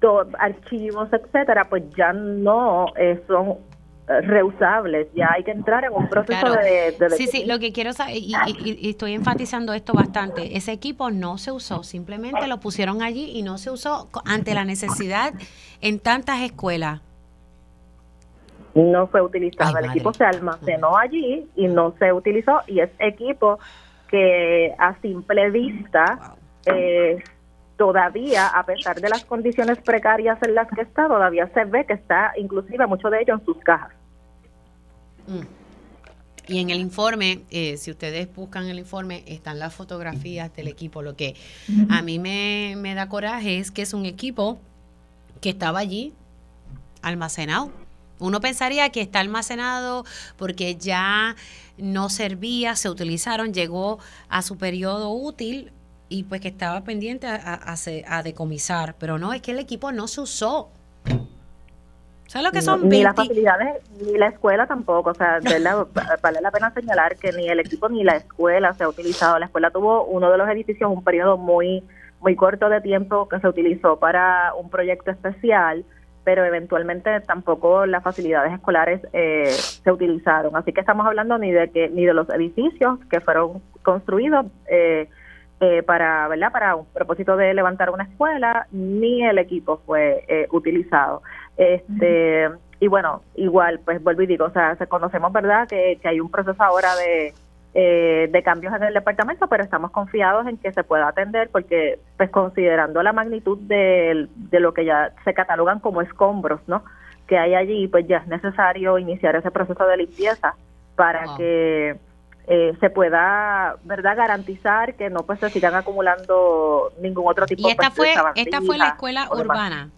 todo, archivos, etcétera, pues ya no eh, son reusables, ya hay que entrar en un proceso claro. de, de, Sí, sí, lo que quiero saber, y, y, y, estoy enfatizando esto bastante, ese equipo no se usó, simplemente lo pusieron allí y no se usó ante la necesidad en tantas escuelas. No fue utilizado, Ay, el equipo se almacenó allí y no se utilizó y es equipo que a simple vista eh, todavía, a pesar de las condiciones precarias en las que está, todavía se ve que está inclusive mucho de ello en sus cajas. Mm. Y en el informe, eh, si ustedes buscan el informe, están las fotografías del equipo. Lo que a mí me, me da coraje es que es un equipo que estaba allí almacenado. Uno pensaría que está almacenado porque ya no servía, se utilizaron, llegó a su periodo útil, y pues que estaba pendiente a, a, a, decomisar, pero no, es que el equipo no se usó. ¿Sabes lo que son? No, ni las facilidades, ni la escuela tampoco, o sea, la, <laughs> vale la pena señalar que ni el equipo ni la escuela se ha utilizado. La escuela tuvo uno de los edificios un periodo muy muy corto de tiempo que se utilizó para un proyecto especial, pero eventualmente tampoco las facilidades escolares eh, se utilizaron. Así que estamos hablando ni de que ni de los edificios que fueron construidos eh, eh, para verdad para un propósito de levantar una escuela ni el equipo fue eh, utilizado este uh -huh. y bueno igual pues vuelvo y digo o sea conocemos verdad que, que hay un proceso ahora de eh, de cambios en el departamento pero estamos confiados en que se pueda atender porque pues considerando la magnitud de, de lo que ya se catalogan como escombros no que hay allí pues ya es necesario iniciar ese proceso de limpieza para wow. que eh, se pueda verdad garantizar que no pues se sigan acumulando ningún otro tipo y esta pues, fue esta fue la escuela urbana.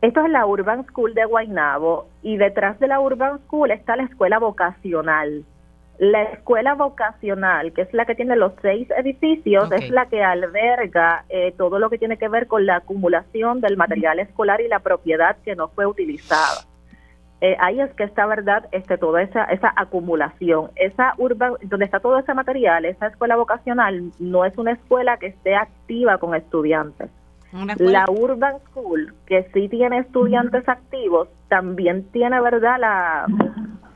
Esto es la Urban School de Guaynabo y detrás de la Urban School está la escuela vocacional la escuela vocacional que es la que tiene los seis edificios okay. es la que alberga eh, todo lo que tiene que ver con la acumulación del material escolar y la propiedad que no fue utilizada. Eh, ahí es que está verdad este toda esa esa acumulación. Esa urban donde está todo ese material esa escuela vocacional no es una escuela que esté activa con estudiantes La Urban School, que sí tiene estudiantes activos, también tiene, ¿verdad?, la,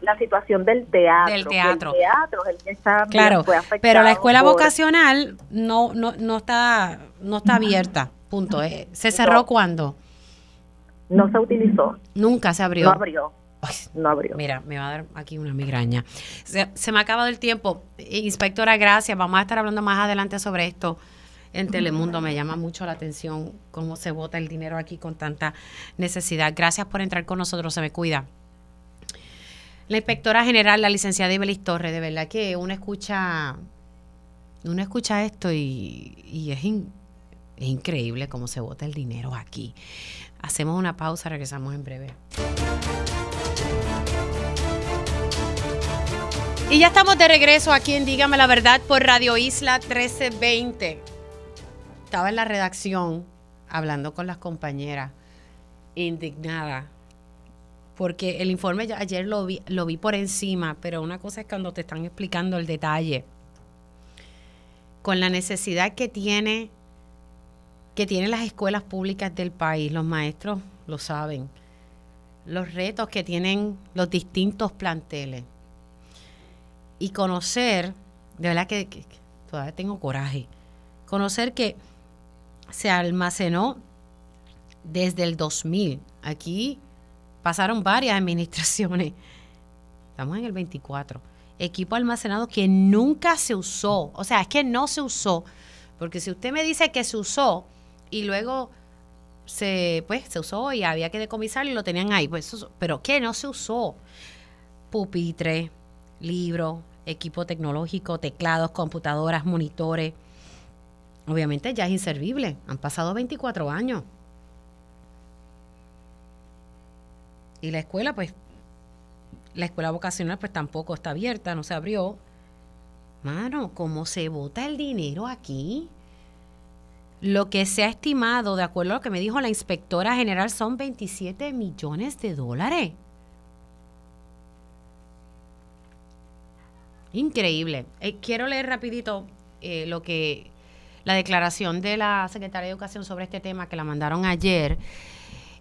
la situación del teatro. Del teatro. El teatro es el que está claro, pero la escuela vocacional no, no, no, está, no está abierta, punto. Eh, ¿Se cerró cuándo? No se utilizó. Nunca se abrió. No abrió. no abrió. Mira, me va a dar aquí una migraña. Se, se me ha acabado el tiempo. Inspectora, gracias. Vamos a estar hablando más adelante sobre esto en Telemundo. Me llama mucho la atención cómo se vota el dinero aquí con tanta necesidad. Gracias por entrar con nosotros. Se me cuida. La inspectora general, la licenciada Ibelis Torres, de verdad que uno escucha, uno escucha esto y, es, es increíble cómo se vota el dinero aquí. Hacemos una pausa, regresamos en breve. Y ya estamos de regreso aquí en Dígame la Verdad por Radio Isla 1320 estaba en la redacción hablando con las compañeras, indignada, porque el informe ya, ayer lo vi, lo vi por encima, pero una cosa es cuando te están explicando el detalle, con la necesidad que tiene que tienen las escuelas públicas del país, los maestros lo saben, los retos que tienen los distintos planteles. Y conocer, de verdad que todavía tengo coraje, conocer que se almacenó desde el 2000. Aquí pasaron varias <laughs> administraciones. Estamos en el 24. Equipo almacenado que nunca se usó. O sea, es que no se usó. Porque si usted me dice que se usó y luego se, pues, se usó y había que decomisarlo y lo tenían ahí, pues, pero que no se usó. Pupitre, libro, equipo tecnológico, teclados, computadoras, monitores obviamente ya es inservible. Han pasado 24 años. Y la escuela, pues, la escuela vocacional, pues tampoco está abierta, no se abrió. Mano, ¿cómo se vota el dinero aquí? Lo que se ha estimado, de acuerdo a lo que me dijo la inspectora general, son 27 millones de dólares. Increíble. Eh, quiero leer rapidito eh, lo que la declaración de la Secretaria de Educación sobre este tema que la mandaron ayer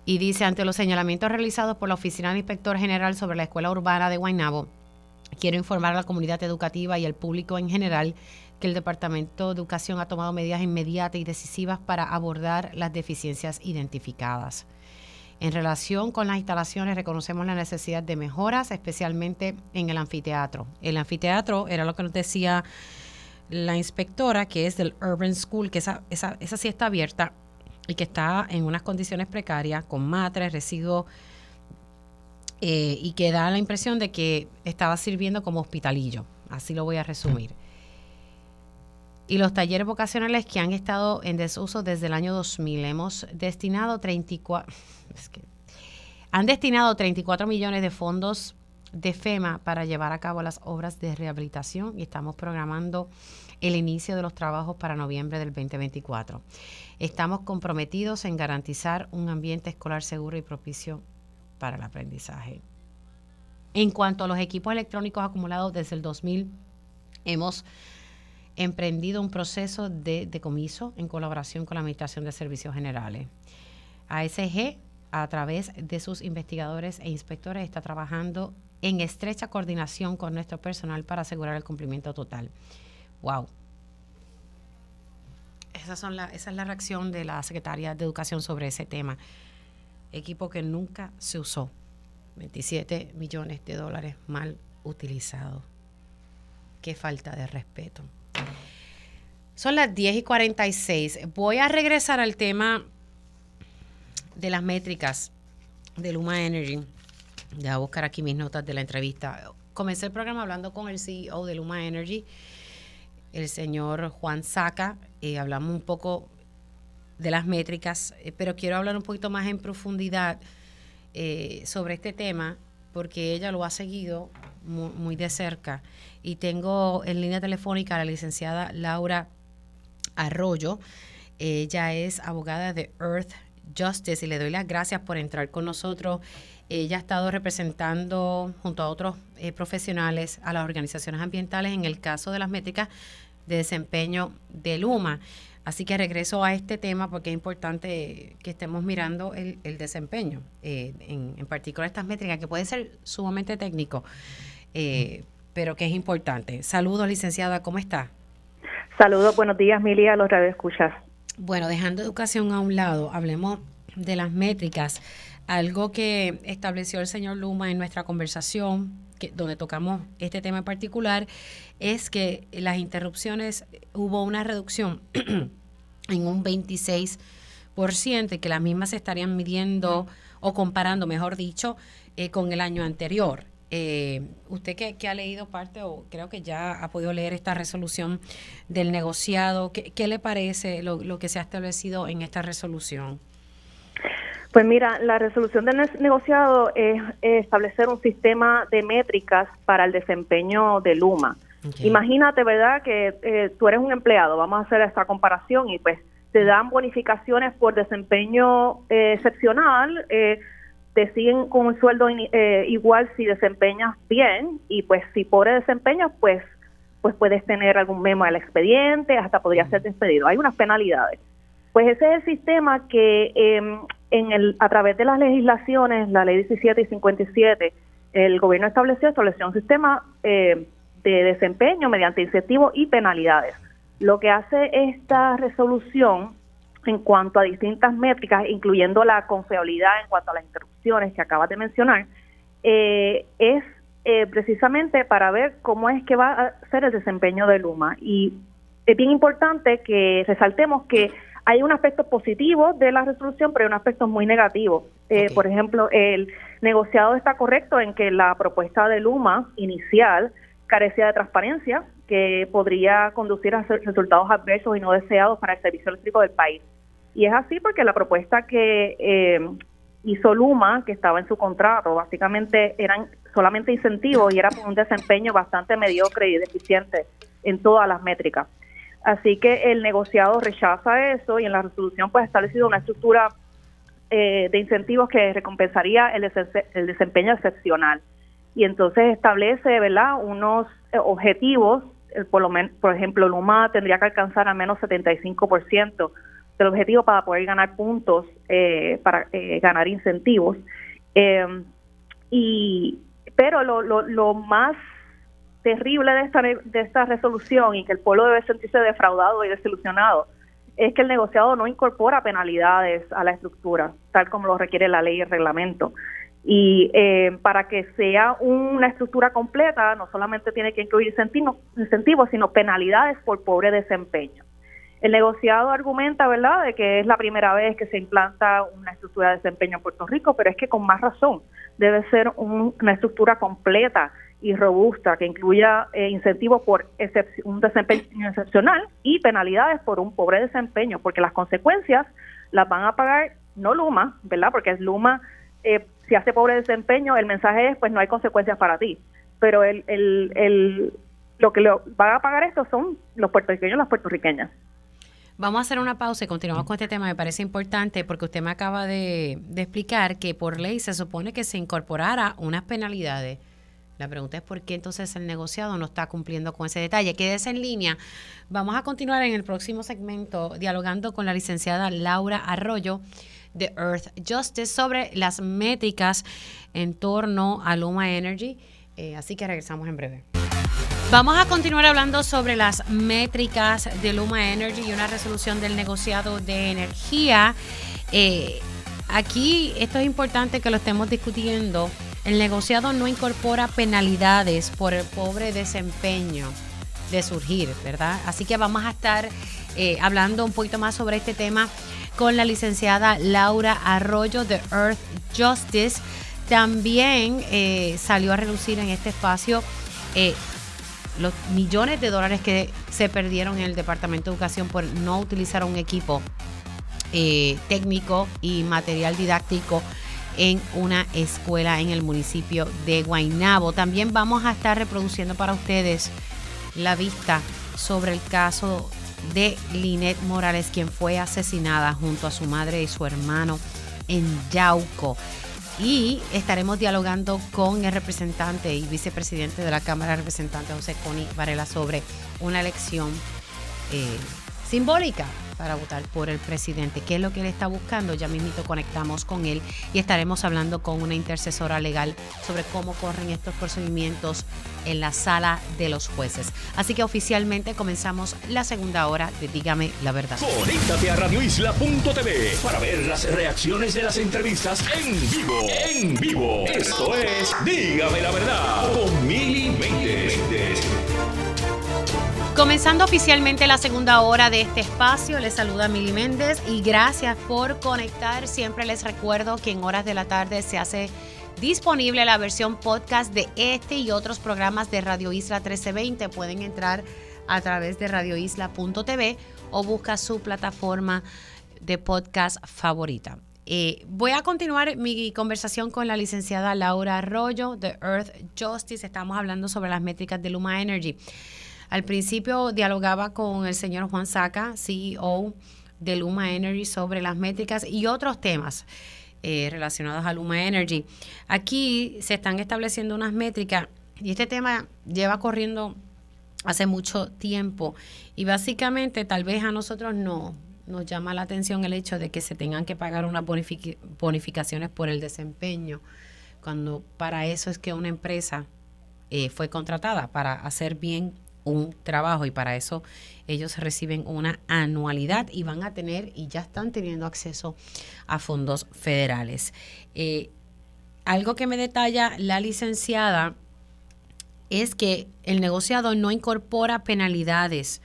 y dice, ante los señalamientos realizados por la Oficina del Inspector General sobre la Escuela Urbana de Guaynabo, quiero informar a la comunidad educativa y al público en general que el Departamento de Educación ha tomado medidas inmediatas y decisivas para abordar las deficiencias identificadas. En relación con las instalaciones, reconocemos la necesidad de mejoras, especialmente en el anfiteatro. El anfiteatro era lo que nos decía la inspectora, que es del Urban School, que esa, esa, esa sí está abierta y que está en unas condiciones precarias, con matres, residuos, eh, y que da la impresión de que estaba sirviendo como hospitalillo. Así lo voy a resumir. Y los talleres vocacionales que han estado en desuso desde el año 2000. Hemos destinado 34, <laughs> es que, han destinado 34 millones de fondos de FEMA para llevar a cabo las obras de rehabilitación y estamos programando el inicio de los trabajos para noviembre del 2024. Estamos comprometidos en garantizar un ambiente escolar seguro y propicio para el aprendizaje. En cuanto a los equipos electrónicos acumulados desde el 2000, hemos emprendido un proceso de decomiso en colaboración con la Administración de Servicios Generales. ASG, a través de sus investigadores e inspectores, está trabajando en estrecha coordinación con nuestro personal para asegurar el cumplimiento total. Wow. Esas son la, esa es la reacción de la Secretaría de Educación sobre ese tema. Equipo que nunca se usó. 27 millones de dólares mal utilizados. Qué falta de respeto. Son las 10 y 46. Voy a regresar al tema de las métricas de Luma Energy. Ya a buscar aquí mis notas de la entrevista. Comencé el programa hablando con el CEO de Luma Energy, el señor Juan Saca. Eh, hablamos un poco de las métricas, eh, pero quiero hablar un poquito más en profundidad eh, sobre este tema, porque ella lo ha seguido muy, de cerca. Y tengo en línea telefónica a la licenciada Laura Arroyo. Ella es abogada de Earth Justice y le doy las gracias por entrar con nosotros ella ha estado representando junto a otros eh, profesionales a las organizaciones ambientales en el caso de las métricas de desempeño de Luma. Así que regreso a este tema porque es importante que estemos mirando el, desempeño, eh, en, en, particular estas métricas, que puede ser sumamente técnico, eh, pero que es importante. Saludos, licenciada, ¿cómo está? Saludos, buenos días, Milia, a los escuchas. Bueno, dejando educación a un lado, hablemos de las métricas, algo que estableció el señor Luma en nuestra conversación, que, donde tocamos este tema en particular, es que las interrupciones hubo una reducción <clears throat> en un 26% y que las mismas se estarían midiendo o comparando, mejor dicho, eh, con el año anterior. Eh, usted que, ha leído parte o creo que ya ha podido leer esta resolución del negociado, ¿qué, le parece lo, que se ha establecido en esta resolución? Pues mira, la resolución del negociado es establecer un sistema de métricas para el desempeño de Luma. Imagínate, ¿verdad?, que eh, tú eres un empleado, vamos a hacer esta comparación y pues te dan bonificaciones por desempeño eh, excepcional, eh, te siguen con un sueldo igual si desempeñas bien y pues si pobre desempeño, pues pues puedes tener algún memo al expediente, hasta podría ser despedido. Hay unas penalidades. Pues ese es el sistema que em, en el, a través de las legislaciones, la ley 17 y 57, el gobierno estableció, estableció un sistema eh, de desempeño mediante incentivos y penalidades. Lo que hace esta resolución en cuanto a distintas métricas, incluyendo la confiabilidad en cuanto a las interrupciones que acabas de mencionar, eh, es eh, precisamente para ver cómo es que va a ser el desempeño de Luma. Y es bien importante que resaltemos que hay un aspecto positivo de la resolución, pero hay un aspecto muy negativo. Eh, por ejemplo, el negociado está correcto en que la propuesta de Luma inicial carecía de transparencia, que podría conducir a resultados adversos y no deseados para el servicio eléctrico del país. Y es así porque la propuesta que eh, hizo Luma, que estaba en su contrato, básicamente eran solamente incentivos y era por un desempeño bastante mediocre y deficiente en todas las métricas. Así que el negociado rechaza eso y en la resolución pues ha establecido una estructura eh, de incentivos que recompensaría el, el desempeño excepcional y entonces establece, ¿verdad?, unos eh, objetivos, eh, por, lo por ejemplo, Luma tendría que alcanzar al menos 75% del objetivo para poder ganar puntos, eh, para ganar incentivos. y Pero lo, lo, lo más terrible de esta, de esta resolución y que el pueblo debe sentirse defraudado y desilusionado es que el negociado no incorpora penalidades a la estructura, tal como lo requiere la ley y el reglamento. Y eh, para que sea una estructura completa, no solamente tiene que incluir incentivos, sino penalidades por pobre desempeño. El negociado argumenta, ¿verdad?, de que es la primera vez que se implanta una estructura de desempeño en Puerto Rico, pero es que con más razón debe ser una estructura completa y robusta que incluya eh, incentivos por un desempeño excepcional y penalidades por un pobre desempeño, porque las consecuencias las van a pagar no Luma, ¿verdad? Porque es Luma eh, si hace pobre desempeño, el mensaje es, pues no hay consecuencias para ti. Pero el, el, el, lo que lo van a pagar esto son los puertorriqueños y las puertorriqueñas. Vamos a hacer una pausa y continuamos con este tema. Me parece importante porque usted me acaba de, de explicar que por ley se supone que se incorporara unas penalidades. La pregunta es por qué entonces el negociado no está cumpliendo con ese detalle. Quédese en línea. Vamos a continuar en el próximo segmento dialogando con la licenciada Laura Arroyo de Earth Justice sobre las métricas en torno a Luma Energy. Eh, así que regresamos en breve. Vamos a continuar hablando sobre las métricas de Luma Energy y una resolución del negociado de energía. Eh, aquí esto es importante que lo estemos discutiendo. El negociado no incorpora penalidades por el pobre desempeño de surgir, ¿verdad? Así que vamos a estar eh, hablando un poquito más sobre este tema con la licenciada Laura Arroyo de Earth Justice. También eh, salió a reducir en este espacio eh, los millones de dólares que se perdieron en el Departamento de Educación por no utilizar un equipo técnico y material didáctico en una escuela en el municipio de Guaynabo. También vamos a estar reproduciendo para ustedes la vista sobre el caso de Linet Morales, quien fue asesinada junto a su madre y su hermano en Yauco. Y estaremos dialogando con el representante y vicepresidente de la Cámara de Representantes, José Coni Varela, sobre una elección eh, simbólica para votar por el presidente. ¿Qué es lo que él está buscando? Ya mismito conectamos con él y estaremos hablando con una intercesora legal sobre cómo corren estos procedimientos en la sala de los jueces. Así que oficialmente comenzamos la segunda hora de Dígame la verdad. Conéctate a radioisla.tv para ver las reacciones de las entrevistas en vivo. En vivo. Esto es Dígame la verdad con Mili Comenzando oficialmente la segunda hora de este espacio, les saluda Mili Méndez y gracias por conectar. Siempre les recuerdo que en horas de la tarde se hace disponible la versión podcast de este y otros programas de Radio Isla 1320. Pueden entrar a través de radioisla.tv o busca su plataforma de podcast favorita. Eh, voy a continuar mi conversación con la licenciada Laura Arroyo de Earth Justice. Estamos hablando sobre las métricas de Luma Energy. Al principio dialogaba con el señor Juan Saca, CEO de Luma Energy, sobre las métricas y otros temas eh, relacionados a Luma Energy. Aquí se están estableciendo unas métricas y este tema lleva corriendo hace mucho tiempo y básicamente tal vez a nosotros no nos llama la atención el hecho de que se tengan que pagar unas bonificaciones por el desempeño, cuando para eso es que una empresa eh, fue contratada, para hacer bien un trabajo y para eso ellos reciben una anualidad y van a tener y ya están teniendo acceso a fondos federales. Eh, algo que me detalla la licenciada es que el negociado no incorpora penalidades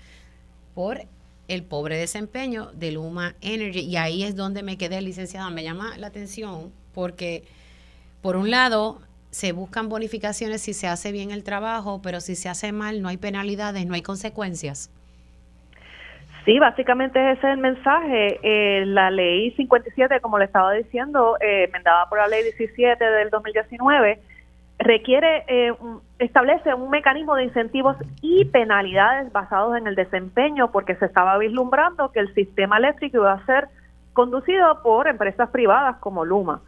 por el pobre desempeño de Luma Energy y ahí es donde me quedé licenciada. Me llama la atención porque por un lado se buscan bonificaciones si se hace bien el trabajo, pero si se hace mal no hay penalidades, no hay consecuencias. Sí, básicamente ese es el mensaje. Eh, la ley 57, como le estaba diciendo, eh, enmendada por la ley 17 del 2019, requiere, eh, establece un mecanismo de incentivos y penalidades basados en el desempeño, porque se estaba vislumbrando que el sistema eléctrico iba a ser conducido por empresas privadas como Luma.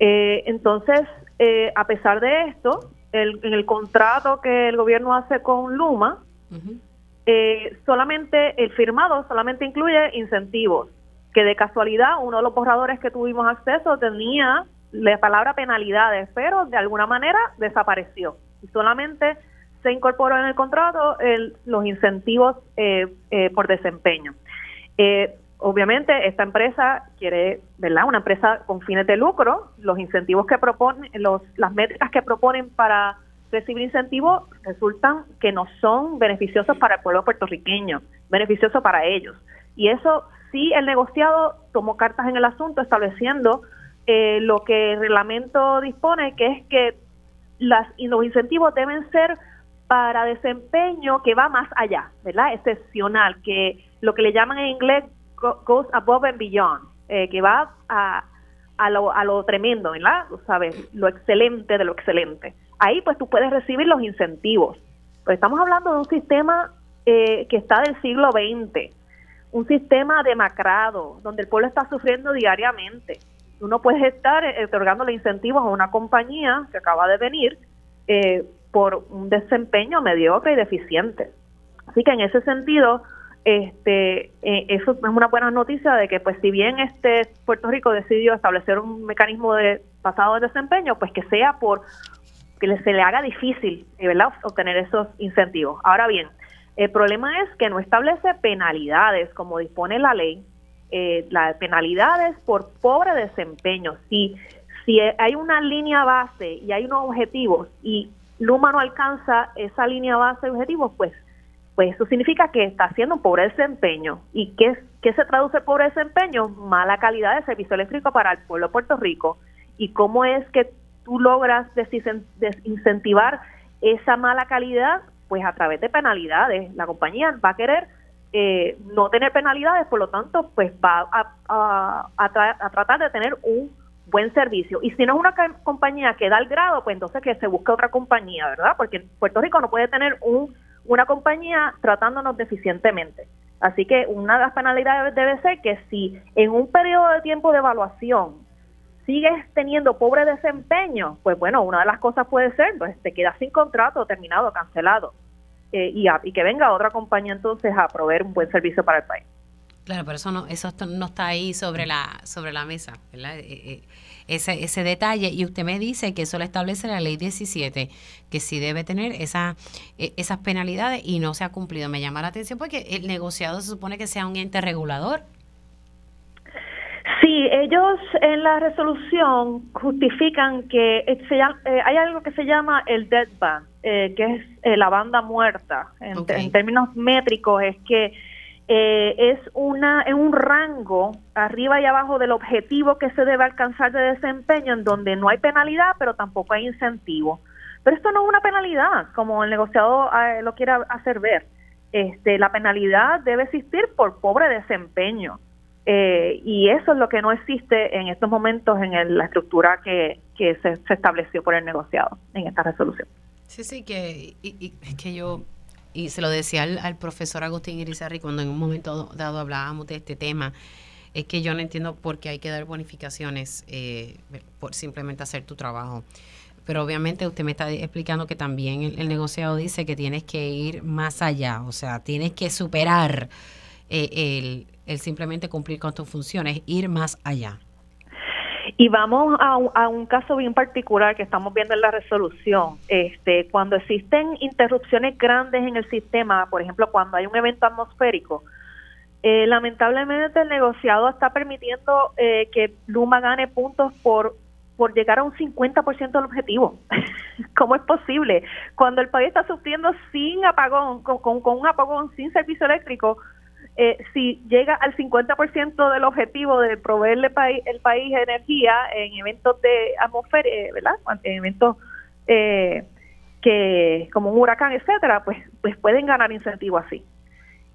Eh, entonces, eh, a pesar de esto, en el contrato que el gobierno hace con Luma, eh, solamente el firmado solamente incluye incentivos, que de casualidad uno de los borradores que tuvimos acceso tenía la palabra penalidades, pero de alguna manera desapareció y solamente se incorporó en el contrato los incentivos por desempeño. Eh, obviamente esta empresa quiere, ¿verdad? Una empresa con fines de lucro, los incentivos que proponen, los, las métricas que proponen para recibir incentivos resultan que no son beneficiosos para el pueblo puertorriqueño, beneficiosos para ellos. Y eso sí el negociado tomó cartas en el asunto estableciendo eh, lo que el reglamento dispone, que es que las, los incentivos deben ser para desempeño que va más allá, ¿verdad? Excepcional, que lo que le llaman en inglés goes above and beyond, eh, que va a, a, lo, a lo tremendo, ¿verdad? sabes, lo excelente de lo excelente. Ahí pues tú puedes recibir los incentivos. Pues estamos hablando de un sistema eh, que está del siglo XX, un sistema demacrado, donde el pueblo está sufriendo diariamente. Tú no puedes estar eh, otorgándole incentivos a una compañía que acaba de venir por un desempeño mediocre y deficiente. Así que en ese sentido, este eh, eso es una buena noticia de que pues si bien este Puerto Rico decidió establecer un mecanismo de pasado de desempeño pues que sea por que se le haga difícil eh, obtener esos incentivos. Ahora bien el problema es que no establece penalidades como dispone la ley eh, las penalidades por pobre desempeño. Si si hay una línea base y hay unos objetivos y Luma no alcanza esa línea base de objetivos pues pues eso significa que está haciendo un pobre desempeño. ¿Y qué, qué se traduce pobre desempeño? Mala calidad de servicio eléctrico para el pueblo de Puerto Rico. ¿Y cómo es que tú logras desincentivar esa mala calidad? Pues a través de penalidades. La compañía va a querer eh, no tener penalidades, por lo tanto, pues va a, a, tratar de tener un buen servicio. Y si no es una compañía que da el grado, pues entonces que se busque otra compañía, ¿verdad? Porque Puerto Rico no puede tener un una compañía tratándonos deficientemente. Así que una de las penalidades debe ser que si en un periodo de tiempo de evaluación sigues teniendo pobre desempeño, pues bueno, una de las cosas puede ser, pues te quedas sin contrato, terminado, cancelado, eh, y, y que venga otra compañía entonces a proveer un buen servicio para el país. Claro, pero eso no, eso no está ahí sobre la, sobre la mesa, ¿verdad? Eh, eh, ese, ese detalle. Y usted me dice que eso lo establece la ley 17, que sí debe tener esa, e, esas penalidades y no se ha cumplido. Me llama la atención porque el negociado se supone que sea un ente regulador. Sí, ellos en la resolución justifican que eh, hay algo que se llama el dead band, que es la banda muerta. en términos métricos es que eh, es una es un rango arriba y abajo del objetivo que se debe alcanzar de desempeño en donde no hay penalidad pero tampoco hay incentivo. Pero esto no es una penalidad como el negociado eh, lo quiere hacer ver. Este la penalidad debe existir por pobre desempeño. Eh, y eso es lo que no existe en estos momentos en la estructura que, que se, estableció por el negociado en esta resolución. Sí sí que que yo y se lo decía al, profesor Agustín Irizarry cuando en un momento dado hablábamos de este tema, es que yo no entiendo por qué hay que dar bonificaciones eh, por simplemente hacer tu trabajo. Pero obviamente usted me está explicando que también el, negociado dice que tienes que ir más allá, o sea, tienes que superar eh, el, el simplemente cumplir con tus funciones, ir más allá. Y vamos a a un, caso bien particular que estamos viendo en la resolución. Este, cuando existen interrupciones grandes en el sistema, por ejemplo, cuando hay un evento atmosférico, eh, lamentablemente el negociado está permitiendo eh, que Luma gane puntos por por llegar a un 50% del objetivo. <laughs> ¿Cómo es posible? Cuando el país está sufriendo sin apagón, con, con un apagón sin servicio eléctrico, eh, si llega al 50% del objetivo de proveerle el país energía en eventos de atmósfera, eh, ¿verdad? En eventos eh, que como un huracán, etcétera, pues pues pueden ganar incentivo así.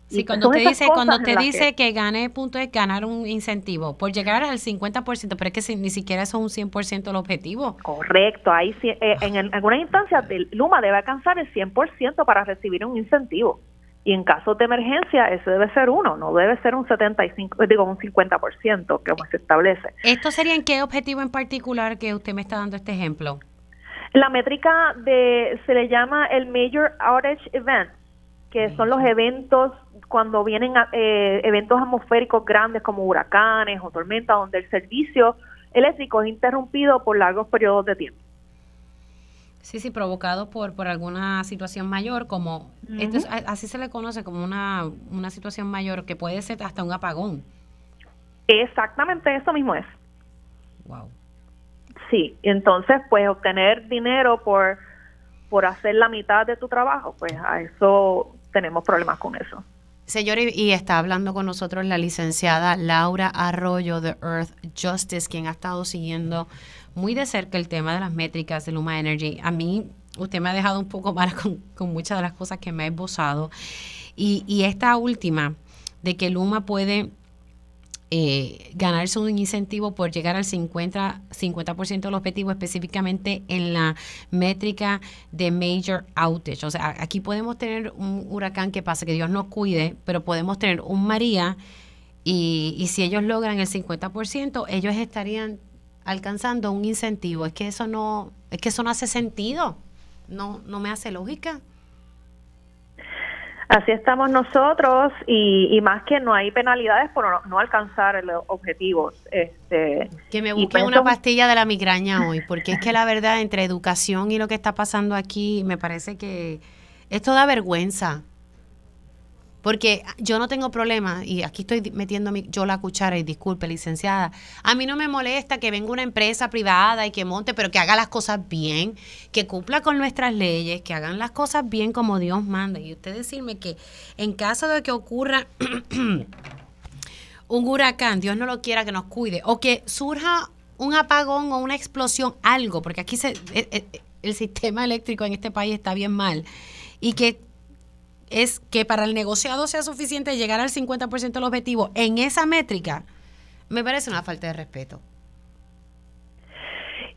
Sí, cuando usted dice, cuando usted dice que, gane punto es ganar un incentivo por llegar al 50%, pero es que ni siquiera eso es un 100% el objetivo. Correcto, ahí en, alguna instancia Luma debe alcanzar el 100% para recibir un incentivo y en caso de emergencia ese debe ser uno, no debe ser un 75, digo un 50% como se establece. ¿Esto sería en qué objetivo en particular que usted me está dando este ejemplo? La métrica de se le llama el Major Outage Event, que son los eventos cuando vienen eh, eventos atmosféricos grandes como huracanes o tormentas donde el servicio eléctrico es interrumpido por largos periodos de tiempo. Sí, sí, provocado por, por alguna situación mayor, como, así se le conoce como una, una situación mayor, que puede ser hasta un apagón. Exactamente, eso mismo es. Wow. Sí, entonces, pues obtener dinero por, por hacer la mitad de tu trabajo, pues a eso tenemos problemas con eso. Señor, y está hablando con nosotros la licenciada Laura Arroyo de Earth Justice, quien ha estado siguiendo muy de cerca el tema de las métricas de Luma Energy. A mí, usted me ha dejado un poco mal con, muchas de las cosas que me ha esbozado. Y, esta última, de que Luma puede eh, ganarse un incentivo por llegar al 50%, 50 del objetivo, específicamente en la métrica de Major Outage. O sea, aquí podemos tener un huracán que pasa, que Dios nos cuide, pero podemos tener un María. Y, y si ellos logran el 50%, ellos estarían alcanzando un incentivo. Es que eso no, es que eso no hace sentido. No, no me hace lógica. Así estamos nosotros y, más que no hay penalidades por no, alcanzar los objetivos. Este, que me busquen una pastilla de la migraña hoy, porque es que la verdad entre educación y lo que está pasando aquí me parece que esto da vergüenza. Porque yo no tengo problema, y aquí estoy metiendo yo la cuchara, y disculpe, licenciada, a mí no me molesta que venga una empresa privada y que monte, pero que haga las cosas bien, que cumpla con nuestras leyes, que hagan las cosas bien como Dios manda. Y usted decirme que en caso de que ocurra <clears throat> un huracán, Dios no lo quiera que nos cuide, o que surja un apagón o una explosión, algo, porque aquí se, el, el sistema eléctrico en este país está bien mal, y que es que para el negociado sea suficiente llegar al 50% del objetivo en esa métrica, me parece una falta de respeto.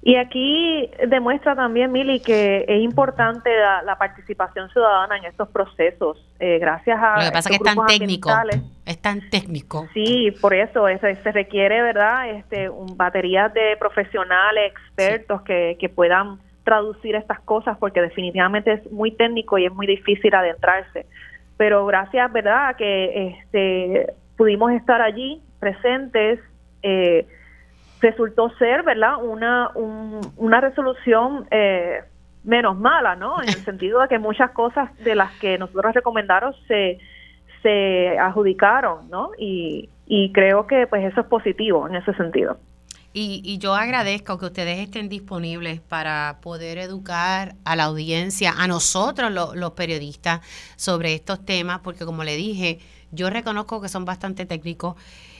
Y aquí demuestra también, Mili, que es importante la, participación ciudadana en estos procesos, eh, gracias a... Lo que pasa es que es tan técnico, es tan técnico. Sí, por eso, se requiere, ¿verdad?, este, un, baterías de profesionales, expertos que, que puedan traducir estas cosas porque definitivamente es muy técnico y es muy difícil adentrarse. Pero gracias, ¿verdad?, que este pudimos estar allí presentes. Eh, resultó ser, ¿verdad?, una, una resolución eh, menos mala, ¿no? En el <laughs> sentido de que muchas cosas de las que nosotros recomendaron se, se adjudicaron, ¿no? Y, y creo que pues eso es positivo en ese sentido. Y, y, yo agradezco que ustedes estén disponibles para poder educar a la audiencia, a nosotros los periodistas, sobre estos temas, porque como le dije, yo reconozco que son bastante técnicos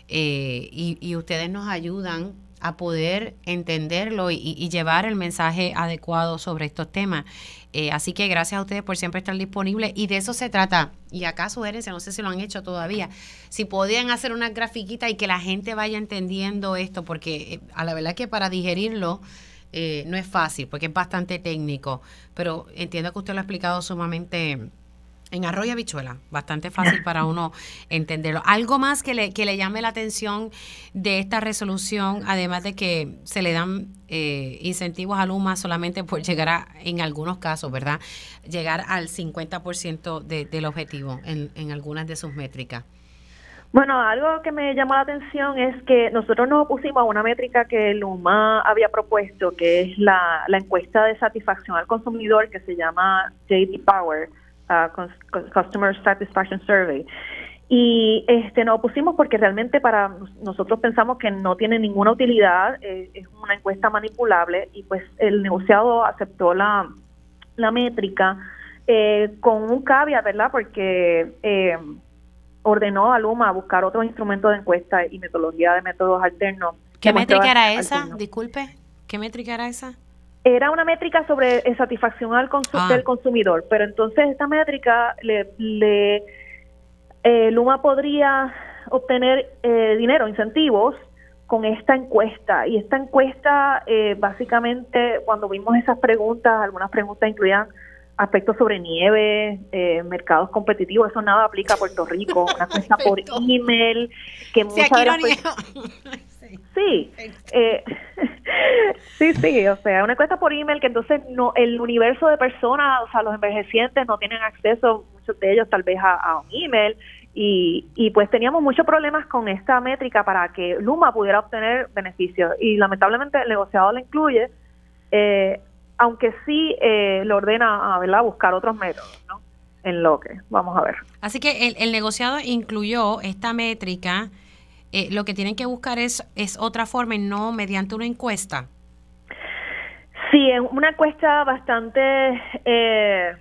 eh, y, y ustedes nos ayudan a poder entenderlo y, llevar el mensaje adecuado sobre estos temas. Eh, así que gracias a ustedes por siempre estar disponibles y de eso se trata. Y acá sugerencia, no sé si lo han hecho todavía, si podían hacer una grafiquita y que la gente vaya entendiendo esto, porque eh, a la verdad que para digerirlo eh, no es fácil, porque es bastante técnico, pero entiendo que usted lo ha explicado sumamente en arroyo habichuela, bastante fácil para uno entenderlo. Algo más que le, que le llame la atención de esta resolución, además de que se le dan eh, incentivos a Luma solamente por llegar a, en algunos casos, ¿verdad? Llegar al 50% de, del objetivo en, en algunas de sus métricas. Bueno, algo que me llamó la atención es que nosotros nos opusimos a una métrica que Luma había propuesto, que es la, la encuesta de satisfacción al consumidor que se llama JD Power Customer Satisfaction Survey. Y este nos opusimos porque realmente para nosotros pensamos que no tiene ninguna utilidad, eh, es una encuesta manipulable y pues el negociado aceptó la, la métrica eh, con un caveat, ¿verdad? Porque eh, ordenó a Luma a buscar otro instrumento de encuesta y metodología de métodos alternos. ¿Qué métrica era esa? Disculpe, ¿qué métrica era esa? Era una métrica sobre satisfacción al ah. del consumidor, pero entonces esta métrica le, le eh, Luma podría obtener eh, dinero, incentivos con esta encuesta. Y esta encuesta, eh, básicamente, cuando vimos esas preguntas, algunas preguntas incluían aspectos sobre nieve, eh, mercados competitivos, eso nada aplica a Puerto Rico, una encuesta <laughs> por email, que muchas <laughs> Sí, eh, <laughs> sí, sí, o sea, una encuesta por email que entonces no el universo de personas, o sea, los envejecientes no tienen acceso, muchos de ellos tal vez a, un email, y, y pues teníamos muchos problemas con esta métrica para que Luma pudiera obtener beneficios, y lamentablemente el negociado la incluye, eh, aunque sí eh, le ordena a ¿verdad? buscar otros métodos, ¿no? En lo que, vamos a ver. Así que el, el negociado incluyó esta métrica eh, lo que tienen que buscar es, es otra forma y no mediante una encuesta. Sí, es una encuesta bastante eh,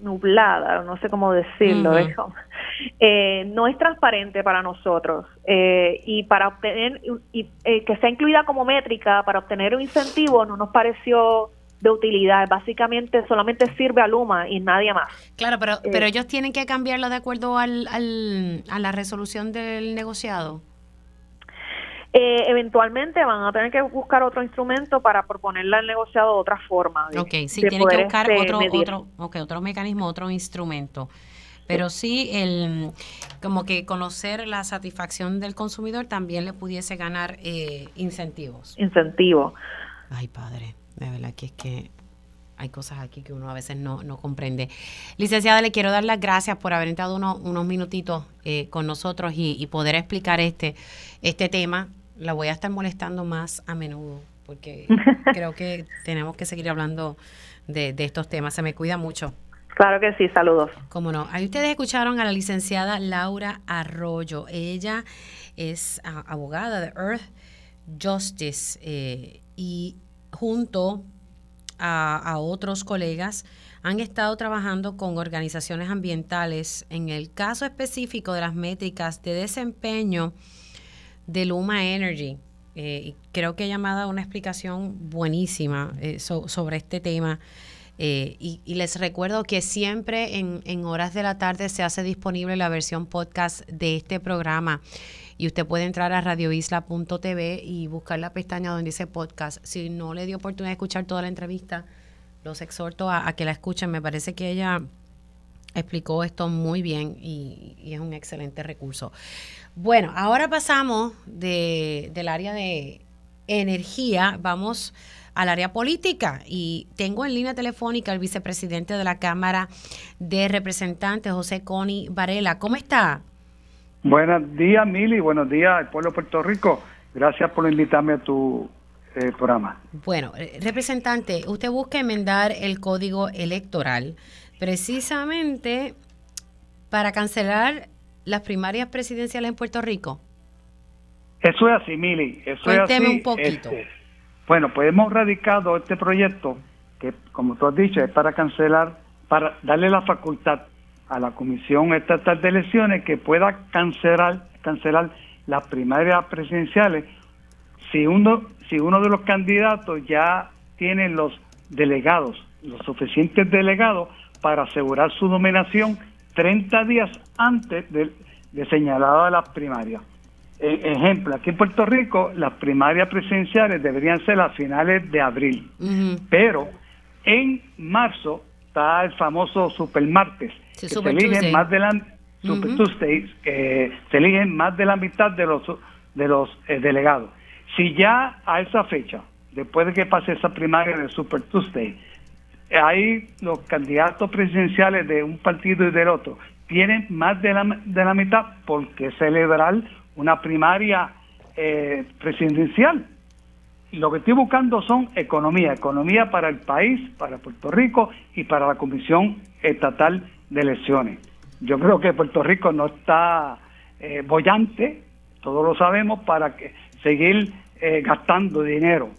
nublada, no sé cómo decirlo, eh, no es transparente para nosotros y para obtener y, que sea incluida como métrica para obtener un incentivo no nos pareció de utilidad. Básicamente solamente sirve a Luma y nadie más. Claro, pero, eh, pero ellos tienen que cambiarlo de acuerdo al, al, a la resolución del negociado. Eh, eventualmente van a tener que buscar otro instrumento para proponerle al negociado de otra forma. ok, sí, tienen que buscar este, otro, otro, okay, otro mecanismo, otro instrumento. Pero sí, el, como que conocer la satisfacción del consumidor también le pudiese ganar eh, incentivos. Incentivos. Ay, padre. De verdad que es que hay cosas aquí que uno a veces no, no comprende. Licenciada, le quiero dar las gracias por haber entrado unos minutitos eh, con nosotros y, poder explicar este, este tema. La voy a estar molestando más a menudo porque <laughs> creo que tenemos que seguir hablando de, de estos temas. Se me cuida mucho. Claro que sí, saludos. Cómo no. Ahí ustedes escucharon a la licenciada Laura Arroyo. Ella es abogada de Earth Justice eh, y junto a, otros colegas, han estado trabajando con organizaciones ambientales en el caso específico de las métricas de desempeño de Luma Energy. Eh, creo que ha dado una explicación buenísima eh, sobre este tema. Eh, y, y, les recuerdo que siempre en, en horas de la tarde se hace disponible la versión podcast de este programa y usted puede entrar a radioisla.tv y buscar la pestaña donde dice podcast. Si no le dio oportunidad de escuchar toda la entrevista, los exhorto a, que la escuchen. Me parece que ella explicó esto muy bien y, es un excelente recurso. Bueno, ahora pasamos de, del área de energía, vamos al área política y tengo en línea telefónica al vicepresidente de la Cámara de Representantes, José Coni Varela. ¿Cómo está? Buenos días, Mili. Buenos días al pueblo de Puerto Rico. Gracias por invitarme a tu eh, programa. Bueno, eh, representante, usted busca enmendar el código electoral precisamente para cancelar las primarias presidenciales en Puerto Rico. Eso es así, Mili. Eso Cuénteme es así. un poquito. Este, bueno, pues hemos radicado este proyecto que, como tú has dicho, es para cancelar, para darle la facultad a la Comisión Estatal de Elecciones que pueda cancelar, cancelar las primarias presidenciales si uno, si uno de los candidatos ya tiene los delegados, los suficientes delegados para asegurar su nominación 30 días antes de, de señalada las primarias. E- ejemplo, aquí en Puerto Rico las primarias presidenciales deberían ser a finales de abril, pero en marzo está el famoso supermartes, Sí, que Super se eligen más de la Super. Tuesdays, que se eligen más de la mitad de los de los eh, delegados. Si ya a esa fecha, después de que pase esa primaria del Super Tuesday, hay los candidatos presidenciales de un partido y del otro tienen más de la, de la mitad porque celebrar una primaria eh, presidencial. Lo que estoy buscando son economía, economía para el país, para Puerto Rico y para la Comisión Estatal de Elecciones. Yo creo que Puerto Rico no está eh, bollante, todos lo sabemos, para que seguir eh, gastando dinero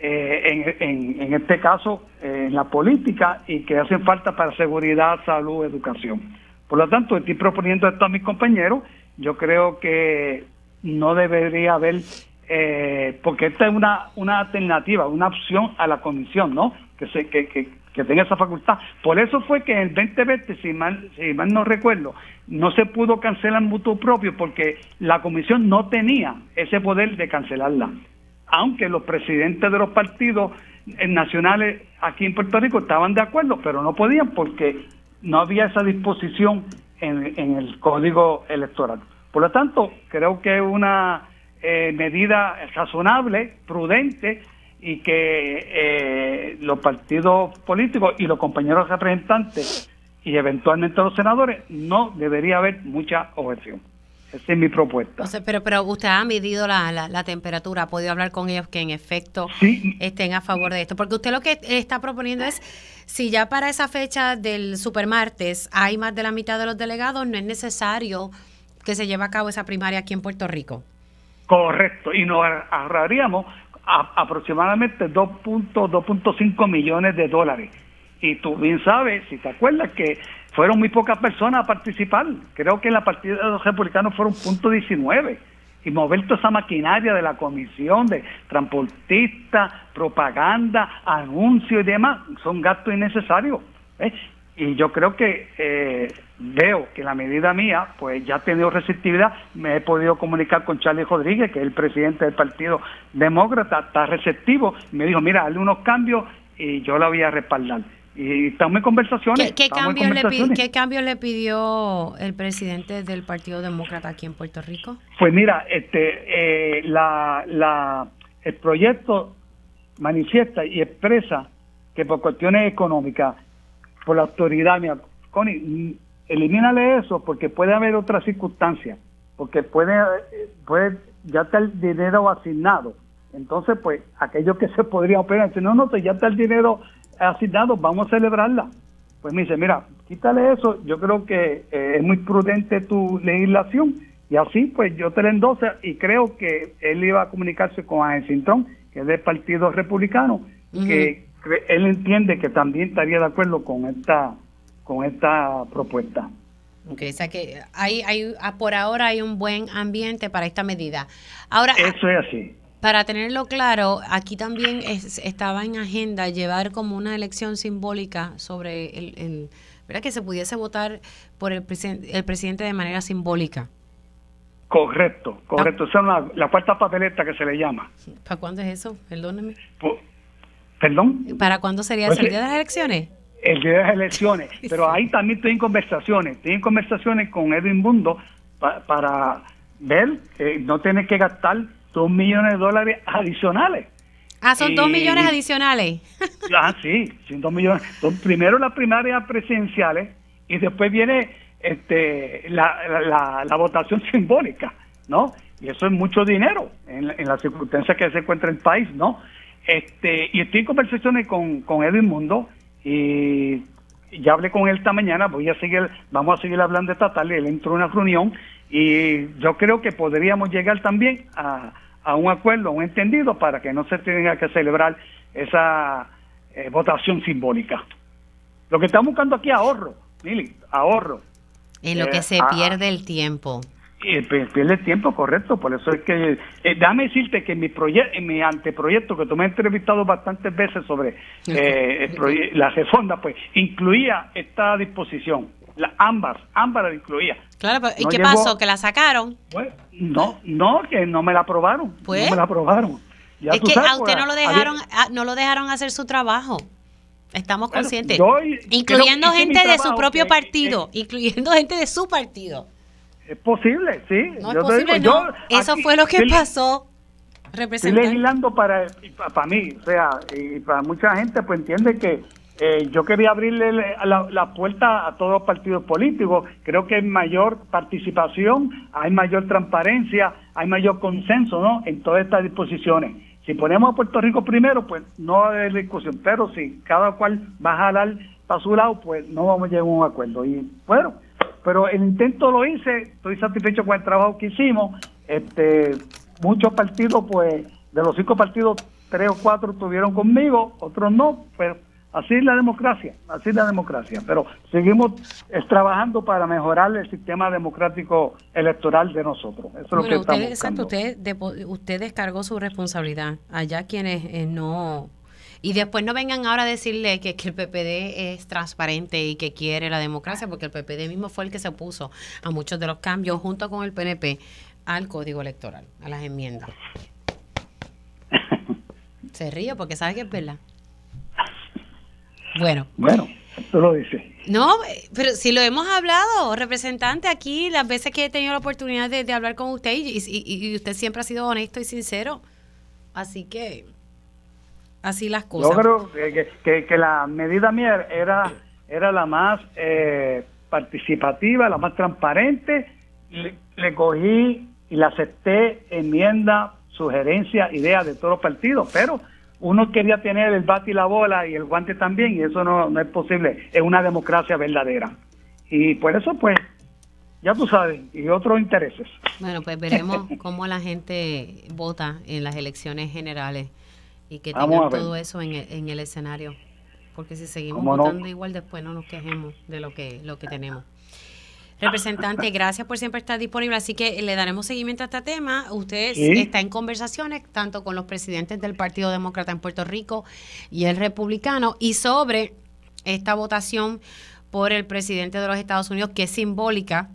eh, en, en, este caso eh, en la política y que hacen falta para seguridad, salud, educación. Por lo tanto, estoy proponiendo esto a mis compañeros. Yo creo que no debería haber, eh, porque esta es una, una alternativa, una opción a la comisión, ¿no? Que, se, que, que tenga esa facultad. Por eso fue que en el 2020, si mal, si mal no recuerdo, no se pudo cancelar mutuo propio porque la comisión no tenía ese poder de cancelarla aunque los presidentes de los partidos eh, nacionales aquí en Puerto Rico estaban de acuerdo, pero no podían porque no había esa disposición en, en el código electoral. Por lo tanto, creo que es una eh, medida razonable, prudente y que eh, los partidos políticos y los compañeros representantes y eventualmente los senadores no debería haber mucha objeción. Esa es mi propuesta. O sea, pero, pero usted ha medido la, la, la temperatura, ha podido hablar con ellos que en efecto Sí. estén a favor de esto. Porque usted lo que está proponiendo es, si ya para esa fecha del supermartes hay más de la mitad de los delegados, no es necesario que se lleve a cabo esa primaria aquí en Puerto Rico. Correcto, y nos ahorraríamos a- aproximadamente 2.5 millones de dólares. Y tú bien sabes, si te acuerdas, que fueron muy pocas personas a participar. Creo que en la partida de los republicanos fueron punto 19. Y mover toda esa maquinaria de la comisión, de transportistas, propaganda, anuncios y demás, son gastos innecesarios. ¿eh? Y yo creo que eh, veo que la medida mía, pues ya ha tenido receptividad. Me he podido comunicar con Charlie Rodríguez, que es el presidente del Partido Demócrata, está receptivo. Me dijo, mira, hazle unos cambios y yo la voy a respaldar. Y estamos en conversaciones. ¿Qué, qué cambios le pi- conversaciones. ¿Qué cambios le pidió el presidente del Partido Demócrata aquí en Puerto Rico? Pues mira, este, eh, la, la, el proyecto manifiesta y expresa que por cuestiones económicas, por la autoridad, mira, Connie, mm, elimínale eso porque puede haber otras circunstancias, porque puede, eh, puede ya está el dinero asignado. Entonces, pues, aquellos que se podrían operar, si no, no, pues ya está el dinero asignado, vamos a celebrarla. Pues me dice, mira, quítale eso, yo creo que eh, es muy prudente tu legislación y así pues yo te la endoso y creo que él iba a comunicarse con Ángel Cintrón, que es del Partido Republicano, que él entiende que también estaría de acuerdo con esta con esta propuesta. Ok, o sea que hay, hay, ah, por ahora hay un buen ambiente para esta medida. Ahora, Eso es así. Para tenerlo claro, aquí también es- estaba en agenda llevar como una elección simbólica sobre el, el- ¿verdad? que se pudiese votar por el, presen- el presidente de manera simbólica. Correcto, correcto. Esa es la, la cuarta papeleta que se le llama. ¿Para cuándo es eso? Perdóneme. Po- ¿Perdón? ¿Para cuándo sería Pues? ¿El día de las elecciones? el día de las elecciones. <laughs> Pero ahí también estoy en conversaciones. Estoy en conversaciones con Edwin Bundo pa- para ver que no tiene que gastar dos millones de dólares adicionales. Ah, son dos millones adicionales. <laughs> Ah, sí, sí, dos millones. Son primero las primarias presidenciales y después viene este, la, la, votación <laughs> simbólica, ¿no? Y eso es mucho dinero en, en las circunstancias que se encuentra el país, ¿no? Este, y estoy en conversaciones con, con Edwin Mundo y ya hablé con él esta mañana, voy a seguir, vamos a seguir hablando esta tarde, él entró en una reunión y yo creo que podríamos llegar también a, a un acuerdo, a un entendido para que no se tenga que celebrar esa eh, votación simbólica. Lo que estamos buscando aquí es ahorro, ahorro. En lo que eh, se pierde el tiempo. Y pierde tiempo, correcto. Por eso es que, eh, déjame decirte que en mi, en mi anteproyecto, que tú me has entrevistado bastantes veces sobre eh, la reforma, pues incluía esta disposición. La, ambas, ambas la incluía. Claro, ¿y qué pasó? ¿Que la sacaron? no, no, que no me la aprobaron. Pues, no me la aprobaron. es que a usted no lo dejaron, no lo dejaron hacer su trabajo. Estamos conscientes. incluyendo gente de su propio partido, incluyendo gente de su partido. Es posible, sí. No es posible, no. Eso fue lo que pasó. Estoy legislando para, para mí, o sea, y para mucha gente, pues entiende que eh, yo quería abrirle la, la, puerta a todos los partidos políticos. Creo que hay mayor participación, hay mayor transparencia, hay mayor consenso ¿no? en todas estas disposiciones. Si ponemos a Puerto Rico primero, pues no va a haber discusión, pero si cada cual va a jalar para su lado, pues no vamos a llegar a un acuerdo. Y bueno, pero el intento lo hice, estoy satisfecho con el trabajo que hicimos. Este, muchos partidos, pues, de los cinco partidos, tres o cuatro estuvieron conmigo, otros no, pero Así es la democracia, así es la democracia. Pero seguimos trabajando para mejorar el sistema democrático electoral de nosotros. Eso es lo que usted, exacto, usted, usted descargó su responsabilidad. Allá quienes eh, no... Y después no vengan ahora a decirle que, que, el PPD es transparente y que quiere la democracia, porque el PPD mismo fue el que se opuso a muchos de los cambios junto con el PNP al código electoral, a las enmiendas. <laughs> se ríe porque sabe que es verdad. Bueno. Bueno, tú lo dices. No, pero si lo hemos hablado, representante, aquí las veces que he tenido la oportunidad de, hablar con usted y, usted siempre ha sido honesto y sincero. Así que, así las cosas. Yo creo que, que, la medida mía era, era la más eh, participativa, la más transparente. Le, le cogí y le acepté enmienda, sugerencia, idea de todos los partidos, pero uno quería tener el bate y la bola y el guante también, y eso no, no es posible. Es una democracia verdadera. Y por eso, pues, ya tú sabes, y otros intereses. Bueno, pues veremos cómo la gente vota en las elecciones generales y que tengan todo eso en el, en el escenario. Porque si seguimos votando igual, después no nos quejemos de lo que, lo que tenemos. Representante, <coughs> gracias por siempre estar disponible. Así que le daremos seguimiento a este tema. Usted está en conversaciones tanto con los presidentes del Partido Demócrata en Puerto Rico y el republicano y sobre esta votación por el presidente de los Estados Unidos, que es simbólica,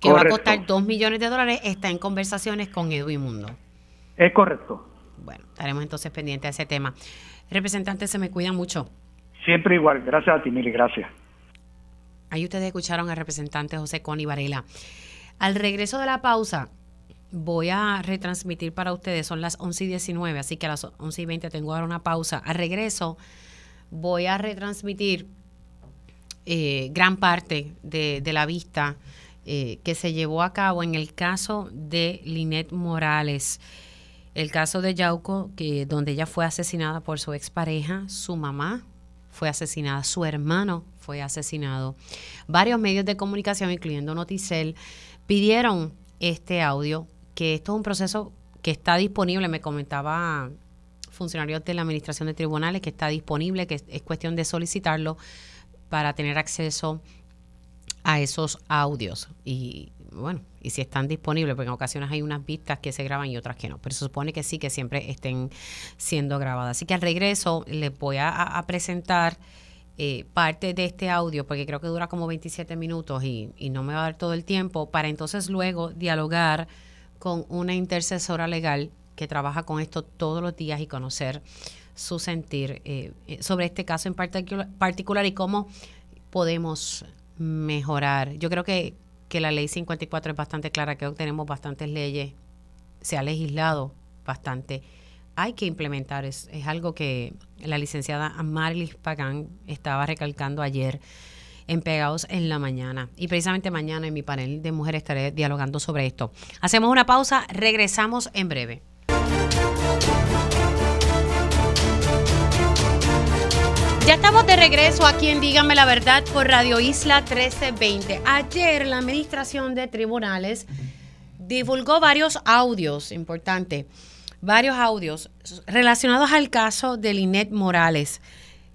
que va a costar dos millones de dólares, está en conversaciones con Edwin Mundo. Es correcto. Bueno, estaremos entonces pendientes de ese tema. Representante, se me cuida mucho. Siempre igual. Gracias a ti, Mili. Gracias. Ahí ustedes escucharon al representante José Coni Varela. Al regreso de la pausa, voy a retransmitir para ustedes, son las 11 y 19, así que a las 11 y 20 tengo ahora una pausa. Al regreso, voy a retransmitir eh, gran parte de, la vista eh, que se llevó a cabo en el caso de Linet Morales. El caso de Yauco, que, donde ella fue asesinada por su expareja, su mamá fue asesinada, su hermano fue asesinado. Varios medios de comunicación, incluyendo Noticel, pidieron este audio, que esto es un proceso que está disponible, me comentaba funcionarios de la Administración de Tribunales, que está disponible, que es cuestión de solicitarlo para tener acceso a esos audios. Y bueno, y si están disponibles, porque en ocasiones hay unas vistas que se graban y otras que no, pero se supone que sí, que siempre estén siendo grabadas. Así que al regreso les voy a presentar eh, parte de este audio, porque creo que dura como 27 minutos y, no me va a dar todo el tiempo, para entonces luego dialogar con una intercesora legal que trabaja con esto todos los días y conocer su sentir eh, eh, sobre este caso en particular, y cómo podemos mejorar. Yo creo que, que la ley 54 es bastante clara, que tenemos bastantes leyes, se ha legislado bastante hay que implementar. Es, es algo que la licenciada Marlis Pagán estaba recalcando ayer en Pegados en la Mañana. Y precisamente mañana en mi panel de mujeres estaré dialogando sobre esto. Hacemos una pausa, regresamos en breve. Ya estamos de regreso aquí en Dígame la Verdad por Radio Isla 1320. Ayer la Administración de Tribunales divulgó varios audios, importante, varios audios relacionados al caso de Linet Morales.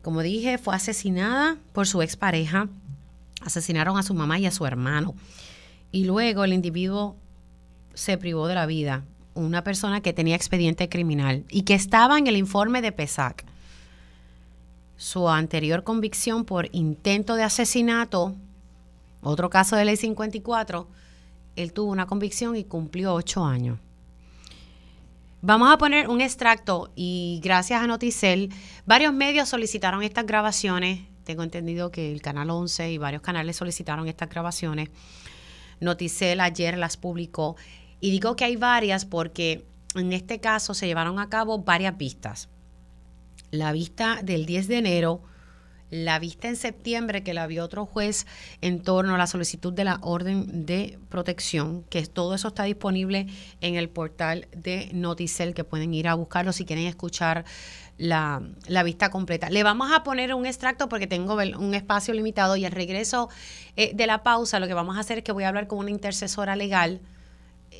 Como dije, fue asesinada por su expareja. Asesinaron a su mamá y a su hermano. Y luego el individuo se privó de la vida. Una persona que tenía expediente criminal y que estaba en el informe de PESAC su anterior convicción por intento de asesinato, otro caso de ley 54, él tuvo una convicción y cumplió ocho años. Vamos a poner un extracto y gracias a Noticel, varios medios solicitaron estas grabaciones. Tengo entendido que el Canal 11 y varios canales solicitaron estas grabaciones. Noticel ayer las publicó y digo que hay varias porque en este caso se llevaron a cabo varias vistas la vista del 10 de enero, la vista en septiembre que la vio otro juez en torno a la solicitud de la orden de protección, que todo eso está disponible en el portal de Noticel, que pueden ir a buscarlo si quieren escuchar la, vista completa. Le vamos a poner un extracto porque tengo un espacio limitado y al regreso eh, de la pausa lo que vamos a hacer es que voy a hablar con una intercesora legal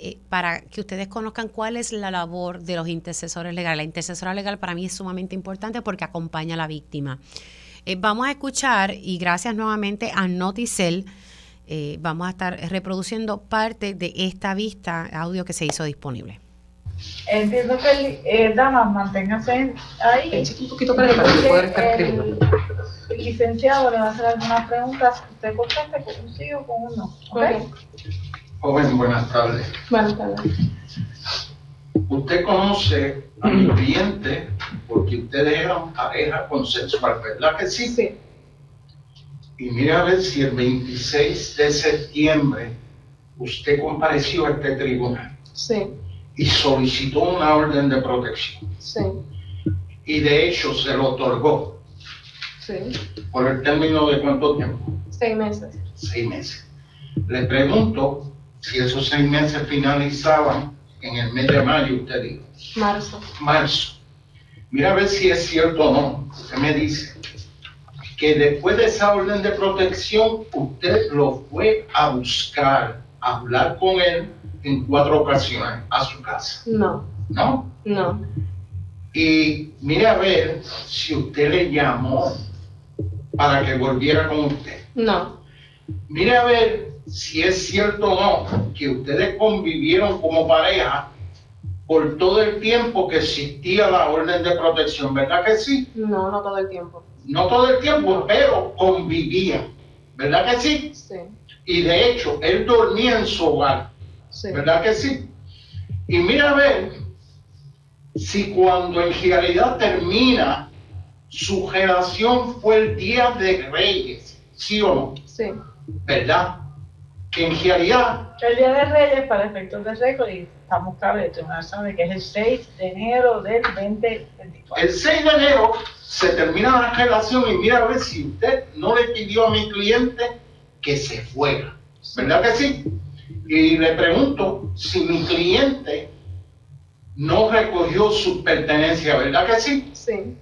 eh, para que ustedes conozcan cuál es la labor de los intercesores legales. La intercesora legal para mí es sumamente importante porque acompaña a la víctima. Eh, vamos a escuchar, y gracias nuevamente a Noticel, eh, vamos a estar reproduciendo parte de esta vista audio que se hizo disponible. Entiendo que, eh, damas, manténgase ahí. Un poquito para, para poder estar el, el licenciado le va a hacer algunas preguntas. Usted conteste con un sí o con un no. ¿okay? Joven, buenas tardes. Buenas tardes. Usted conoce a mi cliente porque ustedes eran pareja consensual, ¿verdad que sí? Sí. Y mira a ver si el 26 de septiembre usted compareció a este tribunal. Sí. Y solicitó una orden de protección. Sí. Y de hecho se lo otorgó. Sí. ¿Por el término de cuánto tiempo? Seis meses. Seis meses. Le pregunto si esos seis meses finalizaban en el mes de mayo, usted dijo. Marzo. Marzo. Mira a ver si es cierto o no. Usted me dice que después de esa orden de protección, usted lo fue a buscar, a hablar con él en cuatro ocasiones a su casa. No. ¿No? No. Y mire a ver si usted le llamó para que volviera con usted. No. Mire a ver si es cierto o no que ustedes convivieron como pareja por todo el tiempo que existía la orden de protección, ¿verdad que sí? No, no todo el tiempo. No todo el tiempo, pero convivían, ¿verdad que sí? Sí. Y de hecho, él dormía en su hogar, Sí. ¿verdad que sí? Y mira a ver si cuando en realidad termina su relación fue el día de Reyes, ¿sí o no? Sí. ¿Verdad? Que en realidad El Día de Reyes, para efectos de récord, y estamos claros, el sabe que es el 6 de enero del 2024. El 6 de enero se termina la relación y mira a ver si usted no le pidió a mi cliente que se fuera. ¿Verdad que sí? Y le pregunto si mi cliente no recogió sus pertenencias, ¿verdad que sí? Sí.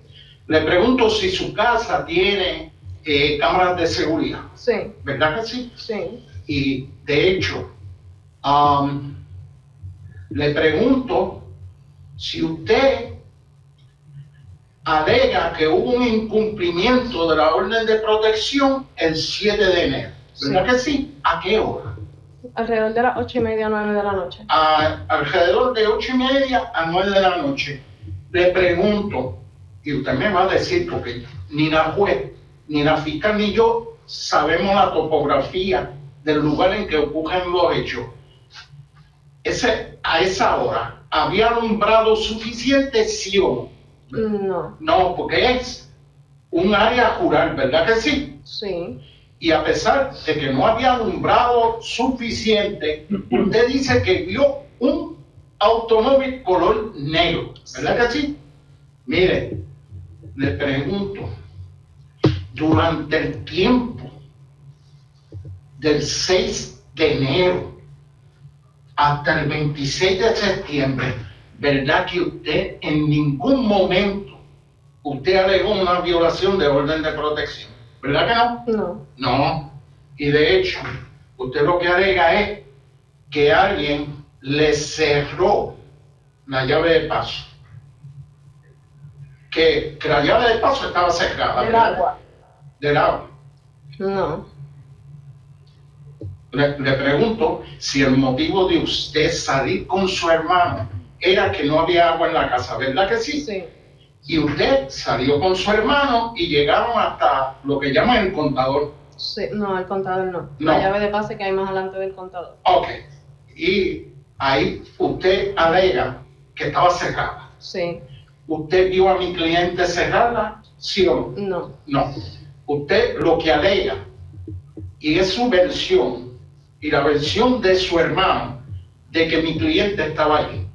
Le pregunto si su casa tiene eh, cámaras de seguridad, Sí. ¿verdad que sí? Sí. Y de hecho, am, le pregunto si usted alega que hubo un incumplimiento de la orden de protección el 7 de enero. ¿Verdad Sí. que sí? ¿A qué hora? Alrededor de las 8 y media, 9 de la noche. A- alrededor de ocho y media a 9 de la noche. Le pregunto, y usted me va a decir, porque ni la juez, ni la fiscal, ni yo sabemos la topografía del lugar en que ocurren los hechos. Ese, a esa hora, ¿había alumbrado suficiente, sí o no? No. No, porque es un área rural, ¿verdad que sí? Sí. Y a pesar de que no había alumbrado suficiente, usted dice que vio un automóvil color negro, ¿verdad que sí? Mire, le pregunto, durante el tiempo del 6 de enero hasta el 26 de septiembre, ¿verdad que usted en ningún momento usted alegó una violación de orden de protección? ¿Verdad que no? No. No. Y de hecho, usted lo que alega es que alguien le cerró la llave de paso. Que, que la llave de paso estaba cerrada. Del agua. Del agua. No. Le, le pregunto si el motivo de usted salir con su hermano era que no había agua en la casa, ¿verdad que sí? Sí. Y usted salió con su hermano y llegaron hasta lo que llaman el contador. Sí. No, el contador no. No. La llave de pase que hay más adelante del contador. Ok. Y ahí usted alega que estaba cerrada. Sí. ¿Usted vio a mi cliente cerrada? ¿Sí o no? No. No. Usted lo que alega, y es su versión, y la versión de su hermano, de que mi cliente estaba allí.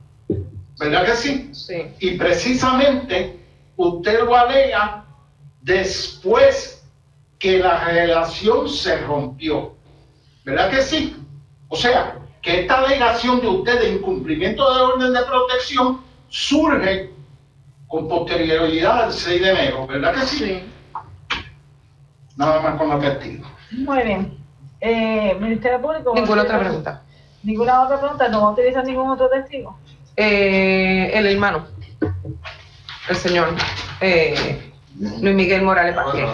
¿Verdad que sí? Sí. Y precisamente usted lo alega después que la relación se rompió. ¿Verdad que sí? O sea, que esta alegación de usted de incumplimiento de orden de protección surge con posterioridad al 6 de enero. ¿Verdad que sí? Sí. Nada más con la testigo. Muy bien. Eh, Ministerio Público. Ninguna otra pregunta. Ninguna otra pregunta. ¿No va a utilizar ningún otro testigo? Eh, el hermano, el señor eh, Luis Miguel Morales Vázquez.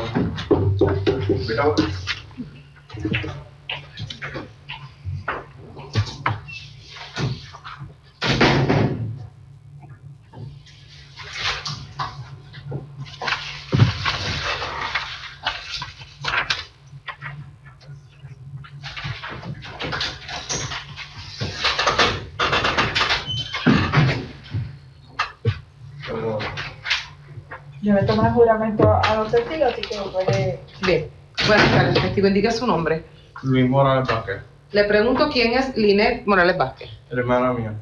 Juramento a los testigos, así que lo puede. Bien, buenas tardes, testigo, indica su nombre. Luis Morales Vázquez, Le pregunto quién es Linet Morales Vázquez. hermana mía,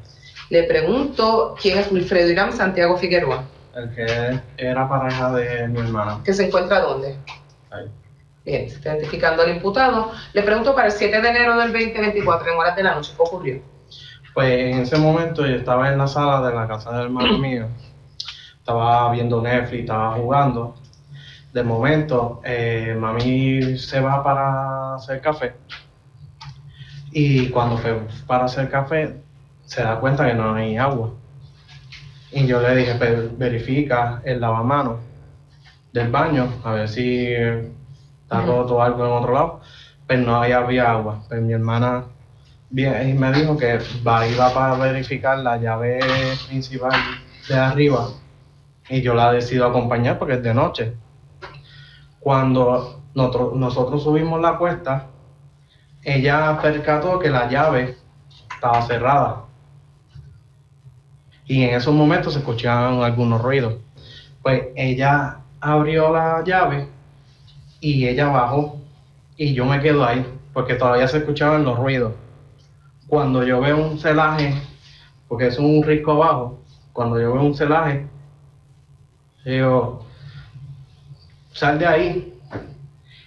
Le pregunto quién es Wilfredo Irán Santiago Figueroa, el que era pareja de mi hermana. que se encuentra dónde. Ahí. Bien, se está identificando al imputado. Le pregunto para el 7 de enero del 2024, en horas de la noche, ¿qué ocurrió? Pues en ese momento yo estaba en la sala de la casa del hermano mío, estaba viendo Netflix, estaba jugando. De momento, eh, mami se va para hacer café. Y cuando fue para hacer café, se da cuenta que no hay agua. Y yo le dije, "Ve- verifica el lavamanos del baño, a ver si está roto algo en otro lado. Pero no había, había agua. Pues mi hermana y me dijo que va, iba para verificar la llave principal de arriba. Y yo la decido acompañar porque es de noche. Cuando nosotros, subimos la cuesta, ella percató que la llave estaba cerrada. Y en esos momentos se escuchaban algunos ruidos. Pues ella abrió la llave y ella bajó y yo me quedo ahí porque todavía se escuchaban los ruidos. Cuando yo veo un celaje, porque es un risco abajo, cuando yo veo un celaje, digo, sal de ahí.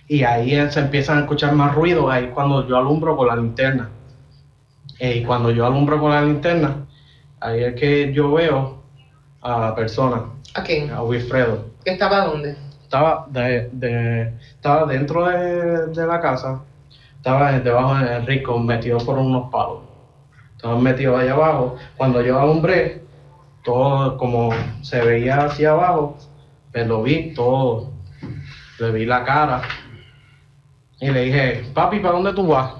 Y ahí se empiezan a escuchar más ruidos, ahí cuando yo alumbro con la linterna. Y cuando yo alumbro con la linterna, ahí es que yo veo a la persona, ¿A quién? a Wilfredo. ¿Que estaba dónde? Estaba, de, de- estaba dentro de, de la casa, estaba debajo del rico, metido por unos palos. Estaba metido allá abajo. Cuando yo alumbré, todo como se veía hacia abajo, pues lo vi todo. Le vi la cara. Y le dije, papi, ¿para dónde tú vas?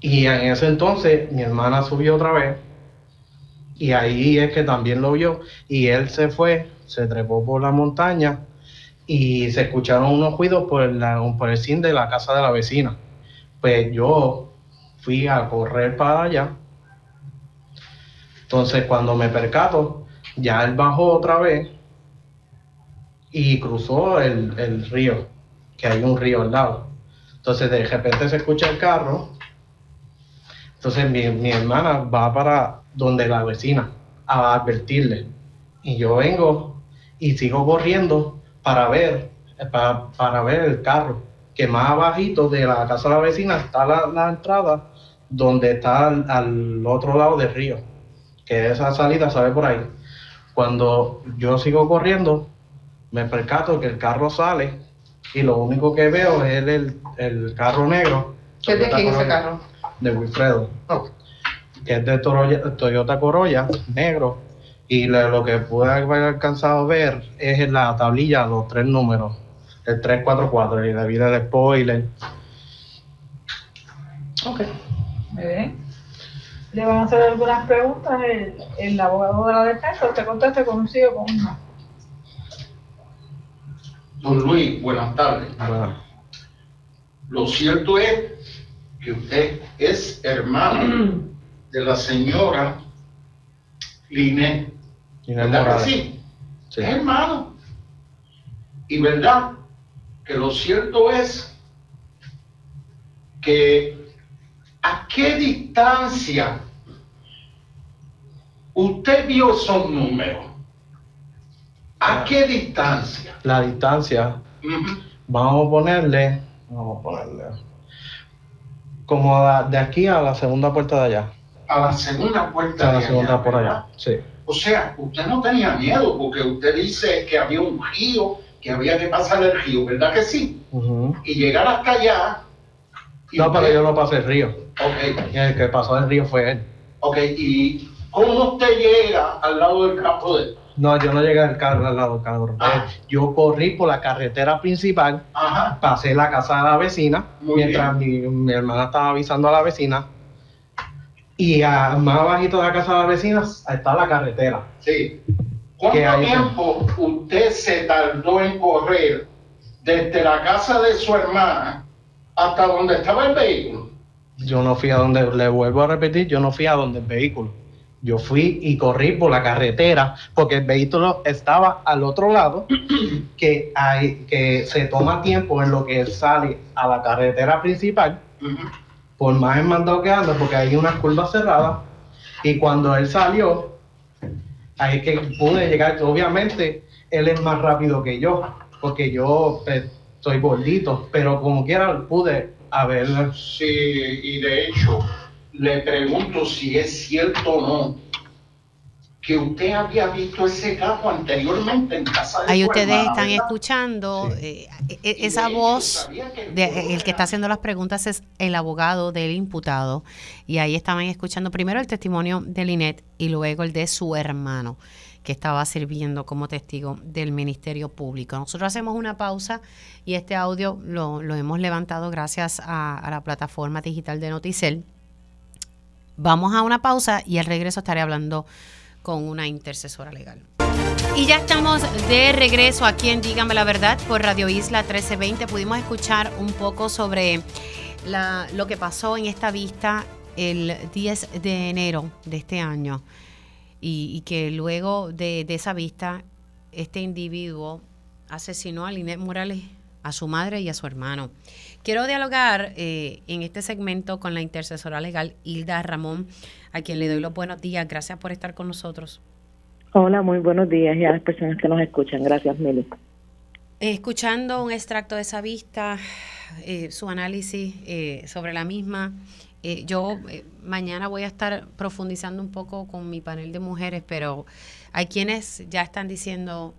Y en ese entonces mi hermana subió otra vez. Y ahí es que también lo vio. Y él se fue, se trepó por la montaña y se escucharon unos ruidos por, la, por el cine de la casa de la vecina. Pues yo fui a correr para allá. Entonces cuando me percato, ya él bajó otra vez y cruzó el, el río, que hay un río al lado. Entonces de repente se escucha el carro. Entonces mi, mi hermana va para donde la vecina a advertirle. Y yo vengo y sigo corriendo para ver, para, para ver el carro que más abajito de la casa de la vecina está la, entrada donde está al, otro lado del río, que esa salida sale por ahí. Cuando yo sigo corriendo, me percato que el carro sale y lo único que veo es el, carro negro. ¿Qué es de quién ese carro? De Wilfredo. Oh. Que es de Toyota Corolla, negro. Y lo que pude haber alcanzado a ver es en la tablilla los tres números. El 344 y la vida de spoiler. Ok, muy bien. Le van a hacer algunas preguntas el, el abogado de la defensa. Usted conteste con un sí o con un no. Don Luis, buenas tardes. Lo cierto es que usted es hermano de la señora Linet. ¿Verdad que sí? sí? Es hermano. Y verdad que lo cierto es que qué distancia usted vio esos números. ¿A qué distancia? La distancia, vamos a ponerle, vamos a ponerle, como de aquí a la segunda puerta de allá. A la segunda puerta a la segunda por allá, sí. O sea, usted no tenía miedo porque usted dice que había un río, que había que pasar el río, ¿verdad que sí? Y llegar hasta allá. no, pero yo no pasé el río. Ok. El que pasó el río fue él. Ok, ¿y cómo usted llega al lado del campo de él? No, yo no llegué al carro al lado del carro. Ah. Yo corrí por la carretera principal, pasé la casa de la vecina, mientras mi, hermana estaba avisando a la vecina. Y más abajito de la casa de la vecina está la carretera. Sí. ¿Cuánto tiempo usted se tardó en correr desde la casa de su hermana hasta donde estaba el vehículo? Yo no fui a donde, le vuelvo a repetir, yo no fui a donde el vehículo. Yo fui y corrí por la carretera porque el vehículo estaba al otro lado, <clears throat> que, hay, que se toma tiempo en lo que sale a la carretera principal, por más en mandado que anda, porque hay unas curvas cerradas. Y cuando él salió, ahí es que pude llegar. Obviamente, él es más rápido que yo, porque yo pues, soy gordito, pero como quiera pude haber. Sí, y de hecho le pregunto si es cierto o no que usted había visto ese caso anteriormente en casa de Ahí ustedes están escuchando eh, e, e, esa voz, de, el que está haciendo las preguntas es el abogado del imputado y ahí estaban escuchando primero el testimonio de Linet y luego el de su hermano que estaba sirviendo como testigo del Ministerio Público. Nosotros hacemos una pausa y este audio lo, hemos levantado gracias a, la plataforma digital de Noticel Vamos a una pausa y al regreso estaré hablando con una intercesora legal. Y ya estamos de regreso aquí en Dígame la Verdad por Radio Isla 1320. Pudimos escuchar un poco sobre lo que pasó en esta vista el 10 de enero de este año y, que luego de, de, esa vista este individuo asesinó a Linet Morales, a su madre y a su hermano. Quiero dialogar eh, en este segmento con la intercesora legal Hilda Ramón, a quien le doy los buenos días. Gracias por estar con nosotros. Hola, muy buenos días y a las personas que nos escuchan. Gracias, Mili. Escuchando un extracto de esa vista, eh, su análisis eh, sobre la misma, yo mañana voy a estar profundizando un poco con mi panel de mujeres, pero hay quienes ya están diciendo,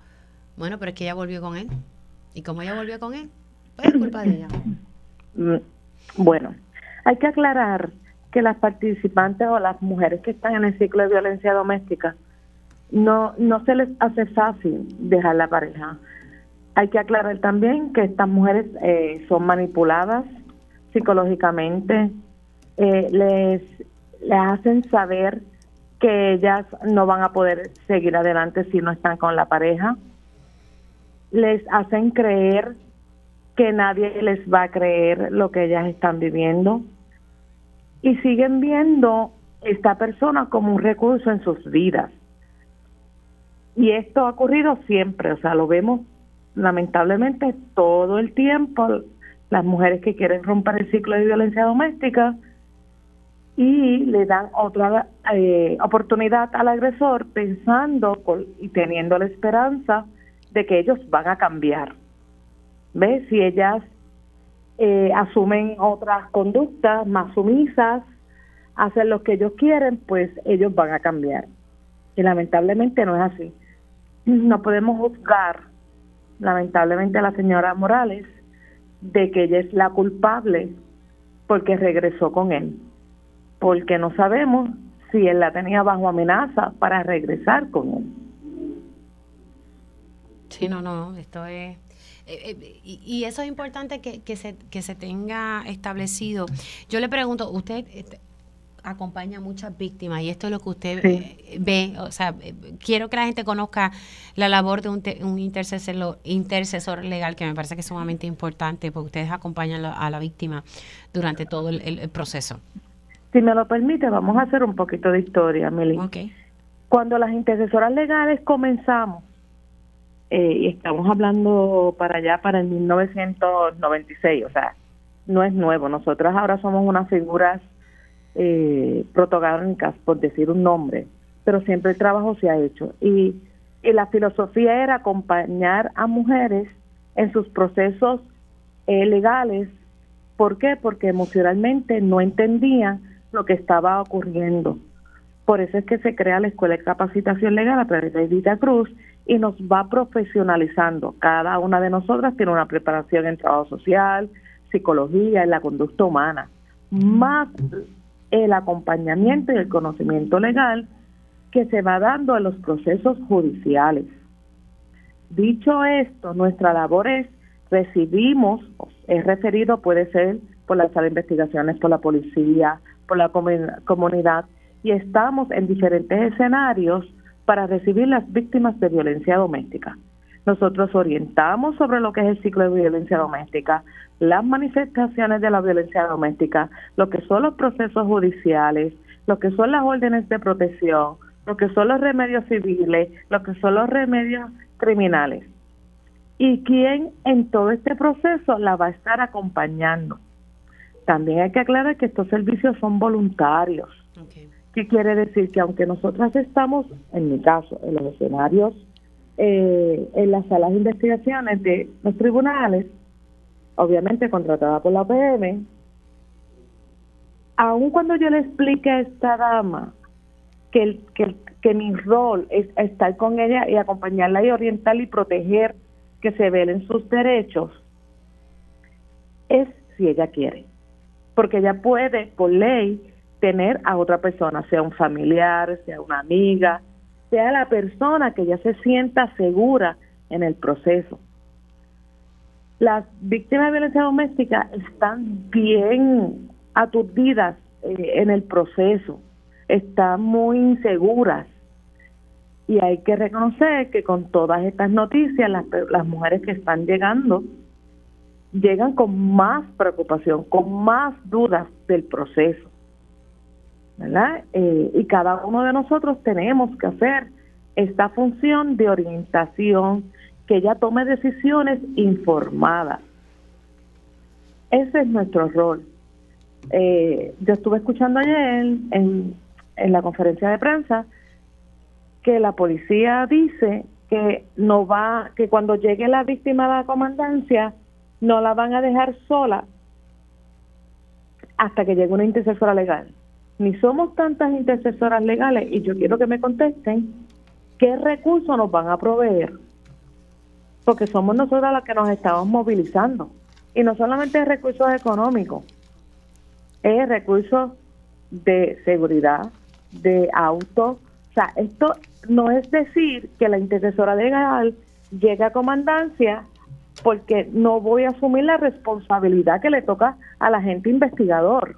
bueno, pero es que ella volvió con él. ¿Y cómo ella volvió con él? Pues es culpa de ella. Mm, bueno, hay que aclarar que las participantes o las mujeres que están en el ciclo de violencia doméstica no, no se les hace fácil dejar la pareja. Hay que aclarar también que estas mujeres eh, son manipuladas psicológicamente, eh, les, les hacen saber que ellas no van a poder seguir adelante si no están con la pareja, les hacen creer que nadie les va a creer lo que ellas están viviendo. Y siguen viendo esta persona como un recurso en sus vidas. Y esto ha ocurrido siempre, o sea, lo vemos lamentablemente todo el tiempo, las mujeres que quieren romper el ciclo de violencia doméstica y le dan otra eh, oportunidad al agresor pensando y teniendo la esperanza de que ellos van a cambiar. ¿Ves? Si ellas eh, asumen otras conductas más sumisas, hacen lo que ellos quieren, pues ellos van a cambiar. Y lamentablemente no es así. No podemos juzgar, lamentablemente, a la señora Morales de que ella es la culpable porque regresó con él, porque no sabemos si él la tenía bajo amenaza para regresar con él. Sí, no, no, esto es... Eh, eh, y, eso es importante que, que, se, que se tenga establecido. Yo le pregunto, usted este, acompaña a muchas víctimas y esto es lo que usted eh, ve, o sea, quiero que la gente conozca la labor de un, un intercesor, intercesor legal que me parece que es sumamente importante porque ustedes acompañan a la víctima durante todo el, proceso. Si me lo permite, vamos a hacer un poquito de historia, Meli. Cuando las intercesoras legales comenzamos, eh, y estamos hablando para allá, para el 1996, o sea, no es nuevo. Nosotras ahora somos unas figuras eh, protagónicas, por decir un nombre, pero siempre el trabajo se ha hecho. Y, la filosofía era acompañar a mujeres en sus procesos eh, legales. ¿Por qué? Porque emocionalmente no entendían lo que estaba ocurriendo. Por eso es que se crea la Escuela de Capacitación Legal a través de Edita Cruz y nos va profesionalizando. Cada una de nosotras tiene una preparación en trabajo social, psicología, en la conducta humana, más el acompañamiento y el conocimiento legal que se va dando en los procesos judiciales. Dicho esto, nuestra labor es recibimos, es referido, puede ser por la sala de investigaciones, por la policía, por la comunidad, y estamos en diferentes escenarios para recibir las víctimas de violencia doméstica. Nosotros orientamos sobre lo que es el ciclo de violencia doméstica, las manifestaciones de la violencia doméstica, lo que son los procesos judiciales, lo que son las órdenes de protección, lo que son los remedios civiles, lo que son los remedios criminales. Y quién en todo este proceso la va a estar acompañando. También hay que aclarar que estos servicios son voluntarios. ¿Qué quiere decir? Que aunque nosotras estamos, en mi caso, en los escenarios, eh, en las salas de investigaciones de los tribunales, obviamente contratada por la PM, aun cuando yo le explique a esta dama que, que, que mi rol es estar con ella y acompañarla y orientarla y proteger que se velen sus derechos, es si ella quiere. Porque ella puede, por ley, tener a otra persona, sea un familiar, sea una amiga, sea la persona que ya se sienta segura en el proceso. Las víctimas de violencia doméstica están bien aturdidas eh, en el proceso, están muy inseguras y hay que reconocer que con todas estas noticias las, las mujeres que están llegando llegan con más preocupación, con más dudas del proceso. ¿verdad? Eh, y cada uno de nosotros tenemos que hacer esta función de orientación, que ella tome decisiones informadas. Ese es nuestro rol. Eh, yo estuve escuchando ayer en, en la conferencia de prensa que la policía dice que no va, que cuando llegue la víctima a la comandancia no la van a dejar sola hasta que llegue una intercesora legal ni somos tantas intercesoras legales y yo quiero que me contesten qué recursos nos van a proveer, porque somos nosotras las que nos estamos movilizando. Y no solamente recursos económicos, es recursos de seguridad, de auto. O sea, esto no es decir que la intercesora legal llegue a comandancia porque no voy a asumir la responsabilidad que le toca a la gente investigador.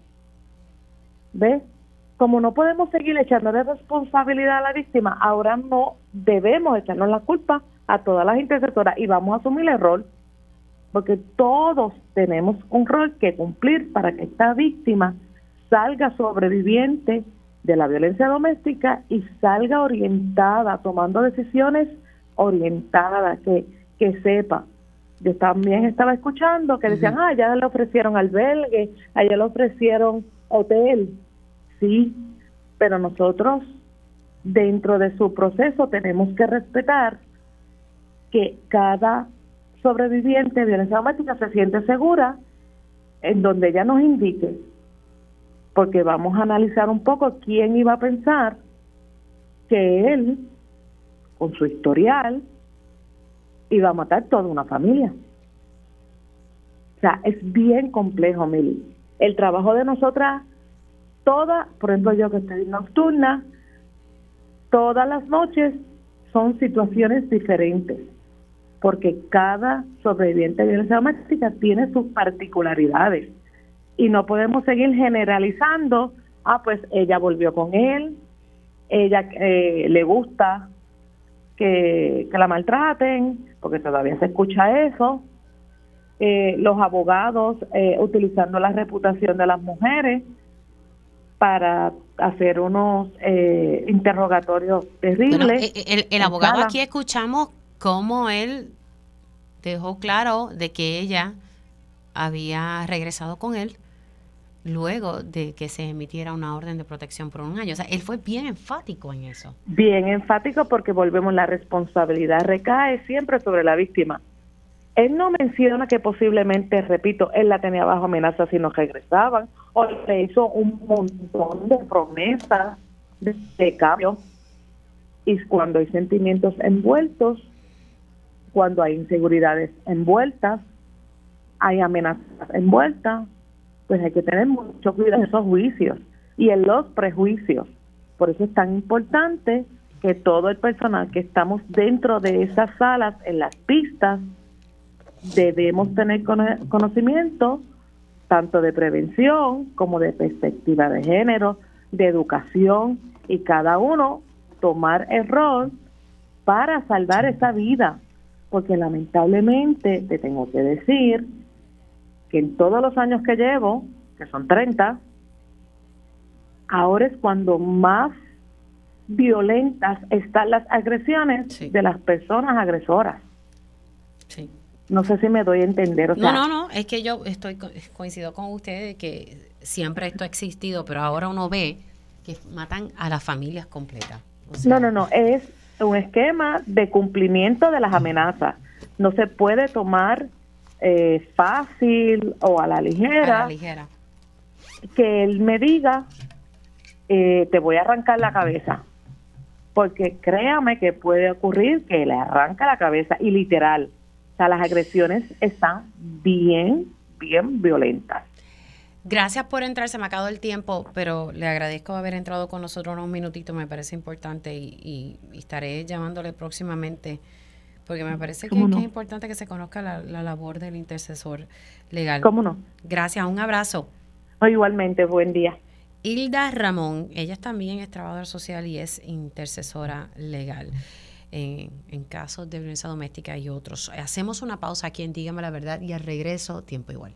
¿Ves? Como no podemos seguir echándole responsabilidad a la víctima, ahora no debemos echarnos la culpa a todas las interceptoras y vamos a asumir el rol, porque todos tenemos un rol que cumplir para que esta víctima salga sobreviviente de la violencia doméstica y salga orientada, tomando decisiones orientadas, que, que sepa. Yo también estaba escuchando que decían, ah, ya le ofrecieron albergue, allá le ofrecieron hotel sí, pero nosotros dentro de su proceso tenemos que respetar que cada sobreviviente de violencia doméstica se siente segura en donde ella nos indique, porque vamos a analizar un poco quién iba a pensar que él, con su historial, iba a matar toda una familia. O sea, es bien complejo, Mili. El trabajo de nosotras, todas, por ejemplo, yo que estoy nocturna, todas las noches son situaciones diferentes, porque cada sobreviviente de violencia doméstica tiene sus particularidades y no podemos seguir generalizando, ah, pues ella volvió con él, ella eh, le gusta que, la maltraten, porque todavía se escucha eso, eh, los abogados eh, utilizando la reputación de las mujeres para hacer unos eh, interrogatorios terribles. el, el abogado aquí escuchamos cómo él dejó claro de que ella había regresado con él luego de que se emitiera una orden de protección por un año. O sea, él fue bien enfático en eso. Bien enfático porque volvemos, la responsabilidad recae siempre sobre la víctima. Él no menciona que posiblemente, repito, él la tenía bajo amenaza si no regresaban, o le hizo un montón de promesas de, cambio. Y cuando hay sentimientos envueltos, cuando hay inseguridades envueltas, hay amenazas envueltas, pues hay que tener mucho cuidado en esos juicios y en los prejuicios. Por eso es tan importante que todo el personal que estamos dentro de esas salas, en las pistas, debemos tener conocimiento tanto de prevención como de perspectiva de género, de educación y cada uno tomar el rol para salvar esa vida. Porque lamentablemente te tengo que decir que en todos los años que llevo, que son 30, ahora es cuando más violentas están las agresiones de las personas agresoras. Sí. No sé si me doy a entender. no, no, no, es que yo estoy coincido con usted de que siempre esto ha existido, pero ahora uno ve que matan a las familias completas. no, no, no, es un esquema de cumplimiento de las amenazas. No se puede tomar eh, fácil o a la ligera. ligera. Que él me diga, eh, te voy a arrancar la cabeza. Porque créame que puede ocurrir que le arranca la cabeza y literal. O sea, las agresiones están bien, bien violentas. Gracias por entrar, se me ha acabado el tiempo, pero le agradezco haber entrado con nosotros unos minutitos, me parece importante y estaré llamándole próximamente porque me parece que, es importante que se conozca la, labor del intercesor legal. ¿Cómo no? Gracias, un abrazo. igualmente, buen día. Hilda Ramón, ella también es trabajadora social y es intercesora legal en, en casos de violencia doméstica y otros. Hacemos una pausa aquí en Dígame la Verdad y al regreso, tiempo igual.